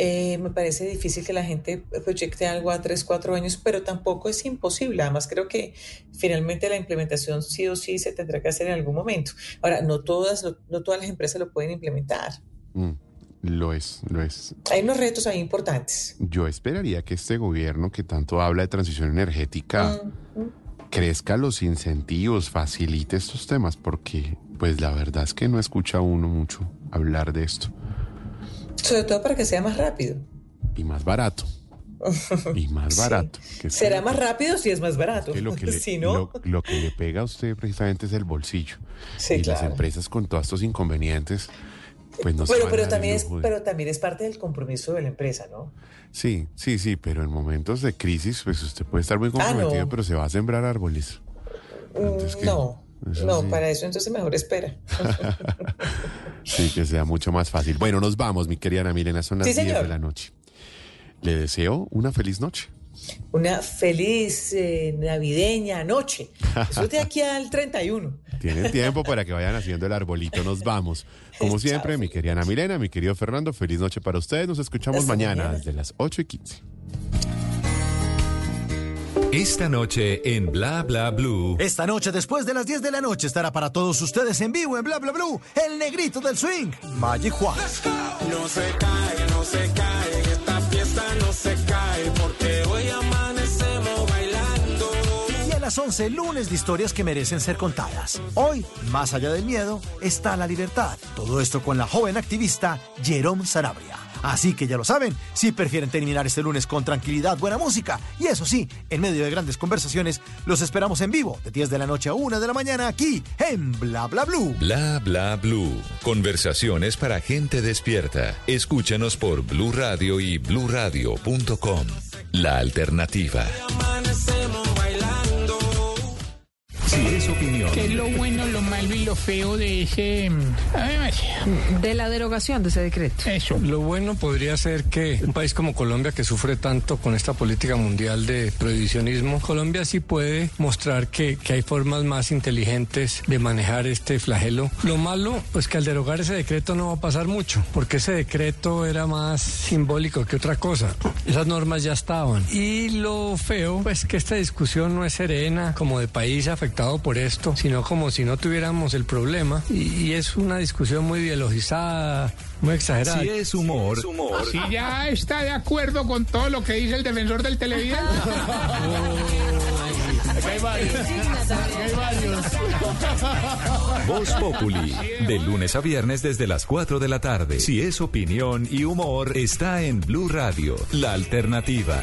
Eh, me parece difícil que la gente proyecte algo a tres, cuatro años, pero tampoco es imposible. Además, creo que finalmente la implementación sí o sí se tendrá que hacer en algún momento. Ahora, no todas, no todas las empresas lo pueden implementar. Mm, lo es, lo es. Hay unos retos ahí importantes. Yo esperaría que este gobierno que tanto habla de transición energética Mm, crezca los incentivos, facilite estos temas, porque pues la verdad es que no escucha uno mucho hablar de esto. Sobre todo para que sea más rápido. Y más barato. Y más Sí. barato. que Será más rápido si es más barato. que lo que, le, si no, lo, lo que le pega a usted precisamente es el bolsillo. Sí, y las claro. empresas con todos estos inconvenientes, pues no se pero, también es, de- pero también es parte del compromiso de la empresa, ¿no? Sí, sí, sí, pero en momentos de crisis, pues usted puede estar muy Ah, comprometido, no. pero se va a sembrar árboles. Mm, ¿qué? no, Eso no, sí. para eso entonces mejor espera. Sí, que sea mucho más fácil. Bueno, nos vamos, mi querida Ana Milena, son las Sí, 10 señor. de la noche. Le deseo una feliz noche. Una feliz eh, navideña noche. Eso es de aquí al 31. Tienen tiempo para que vayan haciendo el arbolito. Nos vamos. Como siempre, mi querida Ana Milena, mi querido Fernando, feliz noche para ustedes. Nos escuchamos mañana, mañana. desde las 8 y 15. Esta noche en Bla Bla Blue. Esta noche, después de las 10 de la noche, estará para todos ustedes en vivo en Bla Bla Blue, el negrito del swing, Magic Juan. No se cae, no se cae, en esta fiesta no se cae, porque hoy amanecemos bailando. Y a las 11, lunes de historias que merecen ser contadas. Hoy, más allá del miedo, está la libertad. Todo esto con la joven activista Jerome Sanabria. Así que ya lo saben, si prefieren terminar este lunes con tranquilidad, buena música y eso sí, en medio de grandes conversaciones, los esperamos en vivo de 10 de la noche a 1 de la mañana aquí en Bla Bla Blue. Bla Bla Blue. Conversaciones para gente despierta. Escúchanos por Blue Radio y bluradio.com. La alternativa. Amanecemos bailando. Si es opinión. ¿Qué es lo bueno, lo y lo feo de ese... mm. De la derogación de ese decreto. Eso. Lo bueno podría ser que un país como Colombia, que sufre tanto con esta política mundial de prohibicionismo, Colombia sí puede mostrar que, que hay formas más inteligentes de manejar este flagelo. Lo malo, pues que al derogar ese decreto no va a pasar mucho, porque ese decreto era más simbólico que otra cosa. Esas normas ya estaban. Y lo feo, pues que esta discusión no es serena como de país afectado por esto, sino como si no el problema. Y, y es una discusión muy ideologizada, muy exagerada. Si es humor. Si ya está de acuerdo con todo lo que dice el defensor del televidente. Aquí hay varios. Aquí hay varios. Voz Populi, de lunes a viernes desde las 4 de la tarde. Si es opinión y humor, está en Blue Radio, la alternativa.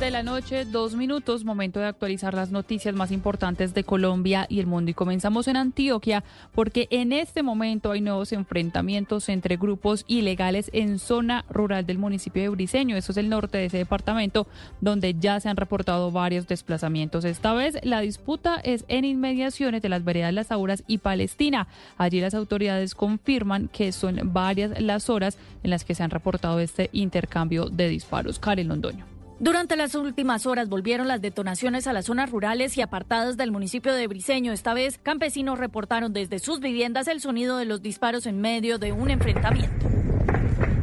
10 de la noche, dos minutos, momento de actualizar las noticias más importantes de Colombia y el mundo. Y comenzamos en Antioquia porque en este momento hay nuevos enfrentamientos entre grupos ilegales en zona rural del municipio de Briceño. Eso es el norte de ese departamento donde ya se han reportado varios desplazamientos. Esta vez la disputa es en inmediaciones de las veredas Las Auras y Palestina. Allí las autoridades confirman que son varias las horas en las que se han reportado este intercambio de disparos. Karen Londoño. Durante las últimas horas volvieron las detonaciones a las zonas rurales y apartadas del municipio de Briceño. Esta vez, campesinos reportaron desde sus viviendas el sonido de los disparos en medio de un enfrentamiento.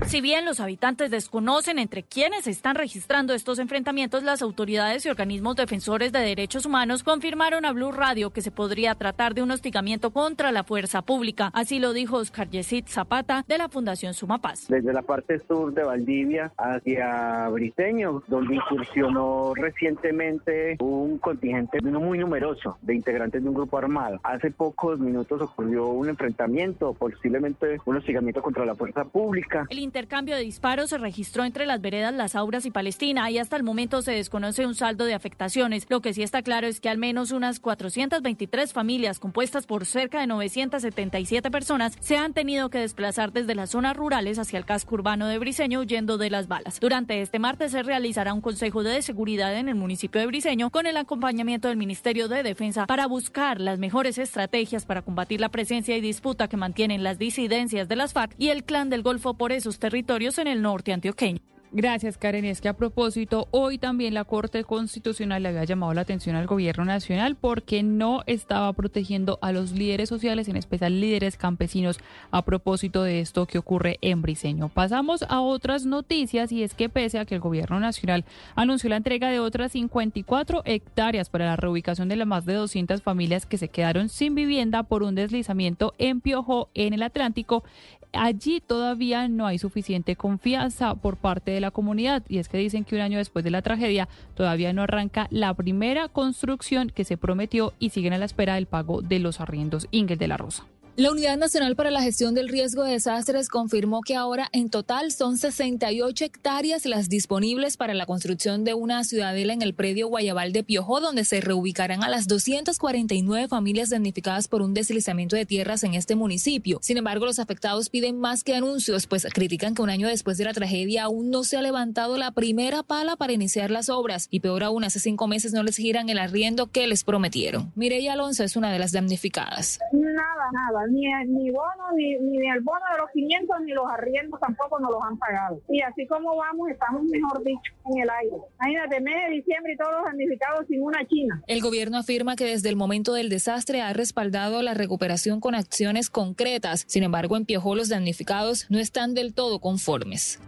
Si bien los habitantes desconocen entre quienes están registrando estos enfrentamientos, las autoridades y organismos defensores de derechos humanos confirmaron a Blue Radio que se podría tratar de un hostigamiento contra la fuerza pública. Así lo dijo Oscar Yesid Zapata de la Fundación Sumapaz. Desde la parte sur de Valdivia hacia Briceño, donde incursionó recientemente un contingente muy numeroso de integrantes de un grupo armado. Hace pocos minutos ocurrió un enfrentamiento, posiblemente un hostigamiento contra la fuerza pública. El intercambio de disparos se registró entre las veredas Las Auras y Palestina y hasta el momento se desconoce un saldo de afectaciones. Lo que sí está claro es que al menos unas 423 familias compuestas por cerca de 977 personas se han tenido que desplazar desde las zonas rurales hacia el casco urbano de Briceño huyendo de las balas. Durante este martes se realizará un consejo de seguridad en el municipio de Briceño con el acompañamiento del Ministerio de Defensa para buscar las mejores estrategias para combatir la presencia y disputa que mantienen las disidencias de las FARC y el Clan del Golfo por esos en el norte antioqueño. Gracias, Karen. Es que a propósito, hoy también la Corte Constitucional le había llamado la atención al gobierno nacional porque no estaba protegiendo a los líderes sociales, en especial líderes campesinos, a propósito de esto que ocurre en Briseño. Pasamos a otras noticias y es que pese a que el gobierno nacional anunció la entrega de otras 54 hectáreas para la reubicación de las más de 200 familias que se quedaron sin vivienda por un deslizamiento en Piojó, en el Atlántico, allí todavía no hay suficiente confianza por parte de la comunidad y es que dicen que un año después de la tragedia todavía no arranca la primera construcción que se prometió y siguen a la espera del pago de los arriendos. Ingel de la Rosa. La Unidad Nacional para la Gestión del Riesgo de Desastres confirmó que ahora en total son 68 hectáreas las disponibles para la construcción de una ciudadela en el predio Guayabal de Piojó, donde se reubicarán a las 249 familias damnificadas por un deslizamiento de tierras en este municipio. Sin embargo, los afectados piden más que anuncios, pues critican que un año después de la tragedia aún no se ha levantado la primera pala para iniciar las obras y peor aún, hace cinco meses no les giran el arriendo que les prometieron. Mireya Alonso es una de las damnificadas. Nada, nada, ni, ni bono, ni, ni el bono de los 500, ni los arriendos tampoco nos los han pagado. Y así como vamos, estamos, mejor dicho, en el aire. Imagínate, mes de diciembre y todos los damnificados sin una china. El gobierno afirma que desde el momento del desastre ha respaldado la recuperación con acciones concretas. Sin embargo, en Piojó los damnificados no están del todo conformes.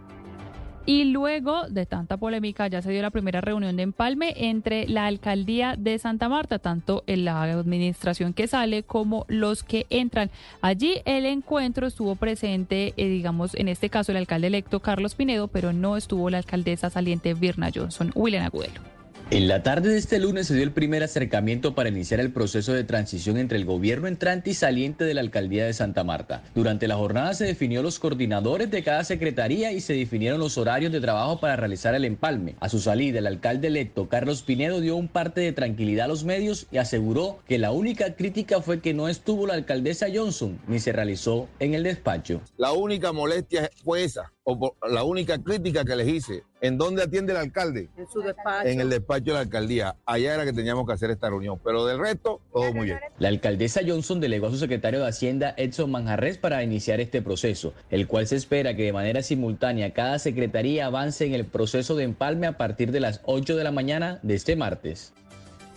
Y luego de tanta polémica ya se dio la primera reunión de empalme entre la alcaldía de Santa Marta, tanto en la administración que sale como los que entran. Allí el encuentro estuvo presente, eh, digamos, en este caso el alcalde electo Carlos Pinedo, pero no estuvo la alcaldesa saliente Virna Johnson, William Agudelo. En la tarde de este lunes se dio el primer acercamiento para iniciar el proceso de transición entre el gobierno entrante y saliente de la alcaldía de Santa Marta. Durante la jornada se definió los coordinadores de cada secretaría y se definieron los horarios de trabajo para realizar el empalme. A su salida, el alcalde electo Carlos Pinedo dio un parte de tranquilidad a los medios y aseguró que la única crítica fue que no estuvo la alcaldesa Johnson ni se realizó en el despacho. La única molestia fue esa, o por- la única crítica que les hice. ¿En dónde atiende el alcalde? En su despacho. En el despacho de la alcaldía. Allá era que teníamos que hacer esta reunión. Pero del resto, todo muy bien. La alcaldesa Johnson delegó a su secretario de Hacienda Edson Manjarres para iniciar este proceso, el cual se espera que de manera simultánea cada secretaría avance en el proceso de empalme a partir de las 8 de la mañana de este martes.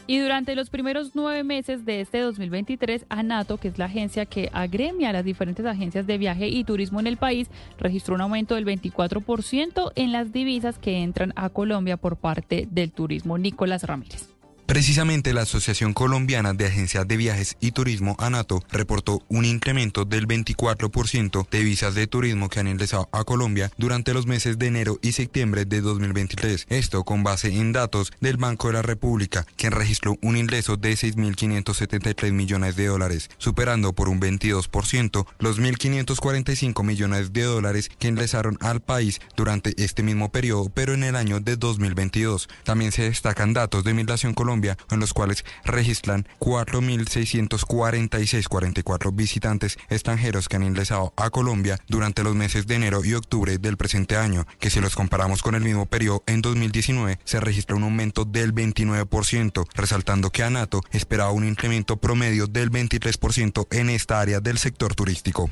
Y durante los primeros nueve meses de este 2023, ANATO, que es la agencia que agremia a las diferentes agencias de viaje y turismo en el país, registró un aumento del 24% en las divisas que entran a Colombia por parte del turismo. Nicolás Ramírez. Precisamente la Asociación Colombiana de Agencias de Viajes y Turismo, ANATO, reportó un incremento del 24% de visas de turismo que han ingresado a Colombia durante los meses de enero y septiembre de 2023. Esto con base en datos del Banco de la República, quien registró un ingreso de 6.573 millones de dólares, superando por un 22% los 1.545 millones de dólares que ingresaron al país durante este mismo periodo, pero en el año de 2022. También se destacan datos de Migración Colombia, en los cuales registran 4.646.44 visitantes extranjeros que han ingresado a Colombia durante los meses de enero y octubre del presente año, que si los comparamos con el mismo periodo en 2019, se registra un aumento del 29%, resaltando que ANATO esperaba un incremento promedio del 23% en esta área del sector turístico.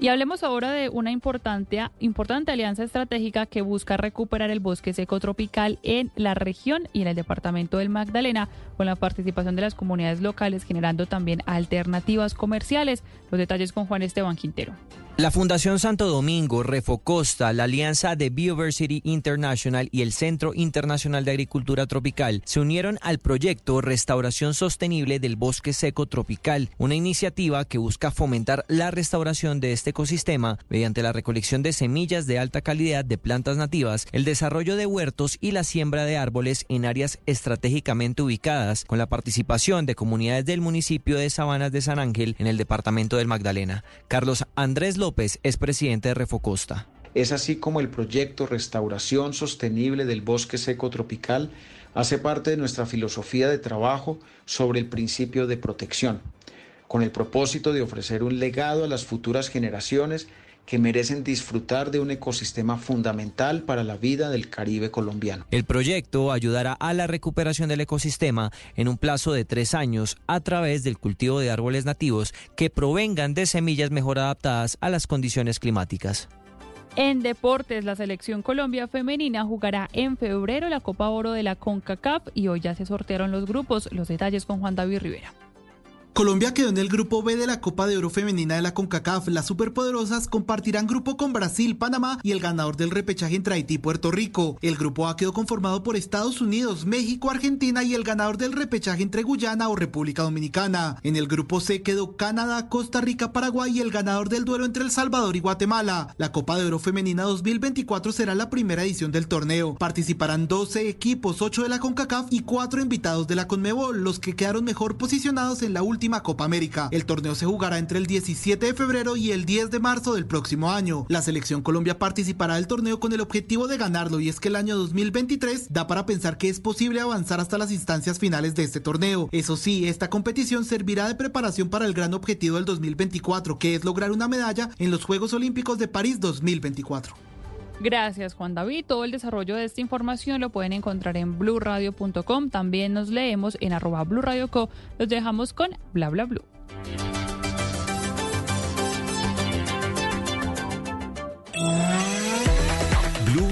Y hablemos ahora de una importante, alianza estratégica que busca recuperar el bosque seco tropical en la región y en el departamento del Magdalena, con la participación de las comunidades locales, generando también alternativas comerciales. Los detalles con Juan Esteban Quintero. La Fundación Santo Domingo, Refocosta, la Alianza de Biodiversity International y el Centro Internacional de Agricultura Tropical se unieron al proyecto Restauración Sostenible del Bosque Seco Tropical, una iniciativa que busca fomentar la restauración de este ecosistema mediante la recolección de semillas de alta calidad de plantas nativas, el desarrollo de huertos y la siembra de árboles en áreas estratégicamente ubicadas, con la participación de comunidades del municipio de Sabanas de San Ángel en el departamento del Magdalena. Carlos Andrés López es presidente de Refocosta. Es así como el proyecto Restauración Sostenible del Bosque Seco Tropical hace parte de nuestra filosofía de trabajo sobre el principio de protección, con el propósito de ofrecer un legado a las futuras generaciones que merecen disfrutar de un ecosistema fundamental para la vida del Caribe colombiano. El proyecto ayudará a la recuperación del ecosistema en un plazo de tres años a través del cultivo de árboles nativos que provengan de semillas mejor adaptadas a las condiciones climáticas. En deportes, la selección Colombia femenina jugará en febrero la Copa Oro de la CONCACAF y hoy ya se sortearon los grupos. Los detalles con Juan David Rivera. Colombia quedó en el grupo B de la Copa de Oro Femenina de la CONCACAF. Las superpoderosas compartirán grupo con Brasil, Panamá y el ganador del repechaje entre Haití y Puerto Rico. El grupo A quedó conformado por Estados Unidos, México, Argentina y el ganador del repechaje entre Guyana o República Dominicana. En el grupo C quedó Canadá, Costa Rica, Paraguay y el ganador del duelo entre El Salvador y Guatemala. La Copa de Oro Femenina 2024 será la primera edición del torneo. Participarán 12 equipos, 8 de la CONCACAF y 4 invitados de la CONMEBOL, los que quedaron mejor posicionados en la última Copa América. El torneo se jugará entre el 17 de febrero y el 10 de marzo del próximo año. La selección Colombia participará del torneo con el objetivo de ganarlo y es que el año 2023 da para pensar que es posible avanzar hasta las instancias finales de este torneo. Eso sí, esta competición servirá de preparación para el gran objetivo del 2024, que es lograr una medalla en los Juegos Olímpicos de París 2024. Gracias, Juan David. Todo el desarrollo de esta información lo pueden encontrar en blurradio.com. También nos leemos en arroba blurradioco. Los dejamos con bla bla blue.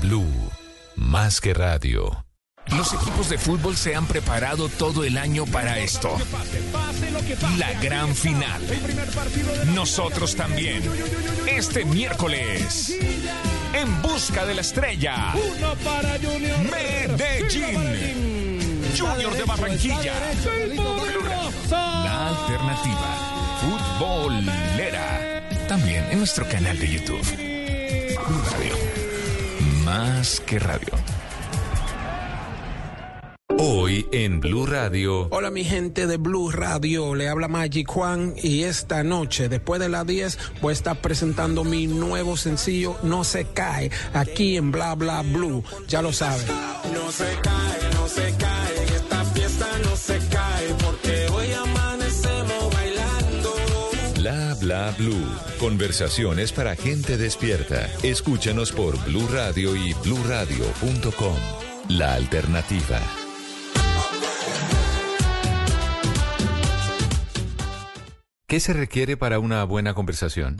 Blue, más que radio. Los equipos de fútbol se han preparado todo el año para esto. La gran final. Nosotros también. Este miércoles. En busca de la estrella. Medellín. Junior de Barranquilla. La alternativa. Futbolera. También en nuestro canal de YouTube. Más que radio. Hoy en Blue Radio. Hola mi gente de Blue Radio, le habla Magic Juan y esta noche después de las 10 voy a estar presentando mi nuevo sencillo No se cae aquí en Bla Bla Blue, ya lo saben. No se cae, no se cae, Bla blue. Conversaciones para gente despierta. Escúchanos por Blue Radio y bluradio.com. La alternativa. ¿Qué se requiere para una buena conversación?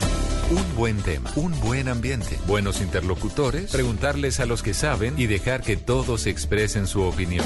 Un buen tema, un buen ambiente, buenos interlocutores, preguntarles a los que saben y dejar que todos expresen su opinión.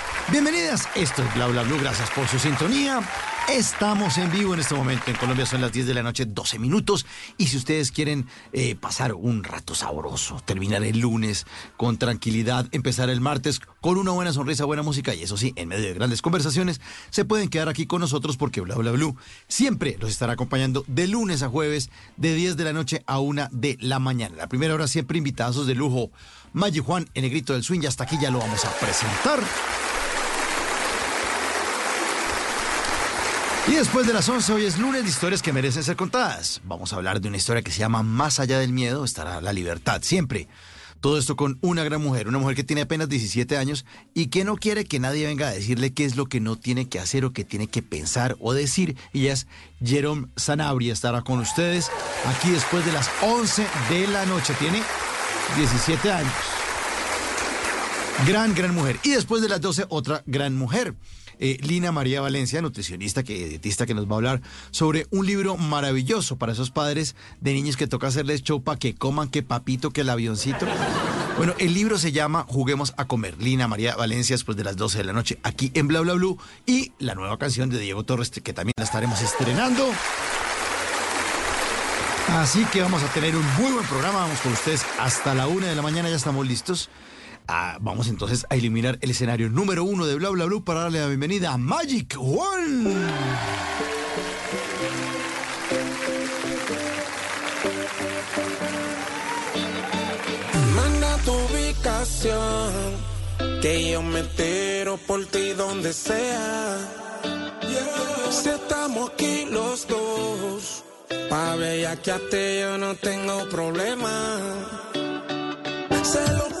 Bienvenidas, esto es Bla Bla Blue, gracias por su sintonía. Estamos en vivo en este momento, en Colombia son las 10 de la noche, 12 minutos, y si ustedes quieren eh, pasar un rato sabroso, terminar el lunes con tranquilidad, empezar el martes con una buena sonrisa, buena música, y eso sí, en medio de grandes conversaciones, se pueden quedar aquí con nosotros porque Bla Bla Blue siempre los estará acompañando de lunes a jueves, de 10 de la noche a 1 de la mañana. La primera hora siempre invitados de lujo. Maggi Juan, en el grito del swing, y hasta aquí ya lo vamos a presentar. Y después de las 11, hoy es lunes de historias que merecen ser contadas. Vamos a hablar de una historia que se llama Más allá del miedo estará la libertad, siempre. Todo esto con una gran mujer, una mujer que tiene apenas 17 años y que no quiere que nadie venga a decirle qué es lo que no tiene que hacer o que tiene que pensar o decir. Y es Jerome Sanabria, estará con ustedes aquí después de las 11 de la noche. Tiene 17 años. Gran, gran mujer. Y después de las 12, otra gran mujer. Eh, Lina María Valencia, nutricionista, que dietista, que nos va a hablar sobre un libro maravilloso para esos padres de niños que toca hacerles chopa, que coman, que papito, que el avioncito. Bueno, el libro se llama Juguemos a comer. Lina María Valencia después de las 12 de la noche aquí en Bla Bla Blue y la nueva canción de Diego Torres que también la estaremos estrenando. Así que vamos a tener un muy buen programa. Vamos con ustedes hasta la una de la mañana. Ya estamos listos. Ah, vamos entonces a iluminar el escenario número uno de Bla Bla Blue para darle la bienvenida a Magic One. Manda tu ubicación, que yo me tiro por ti donde sea. Si estamos aquí los dos, pa' bellaquearte yo no tengo problema. Sé lo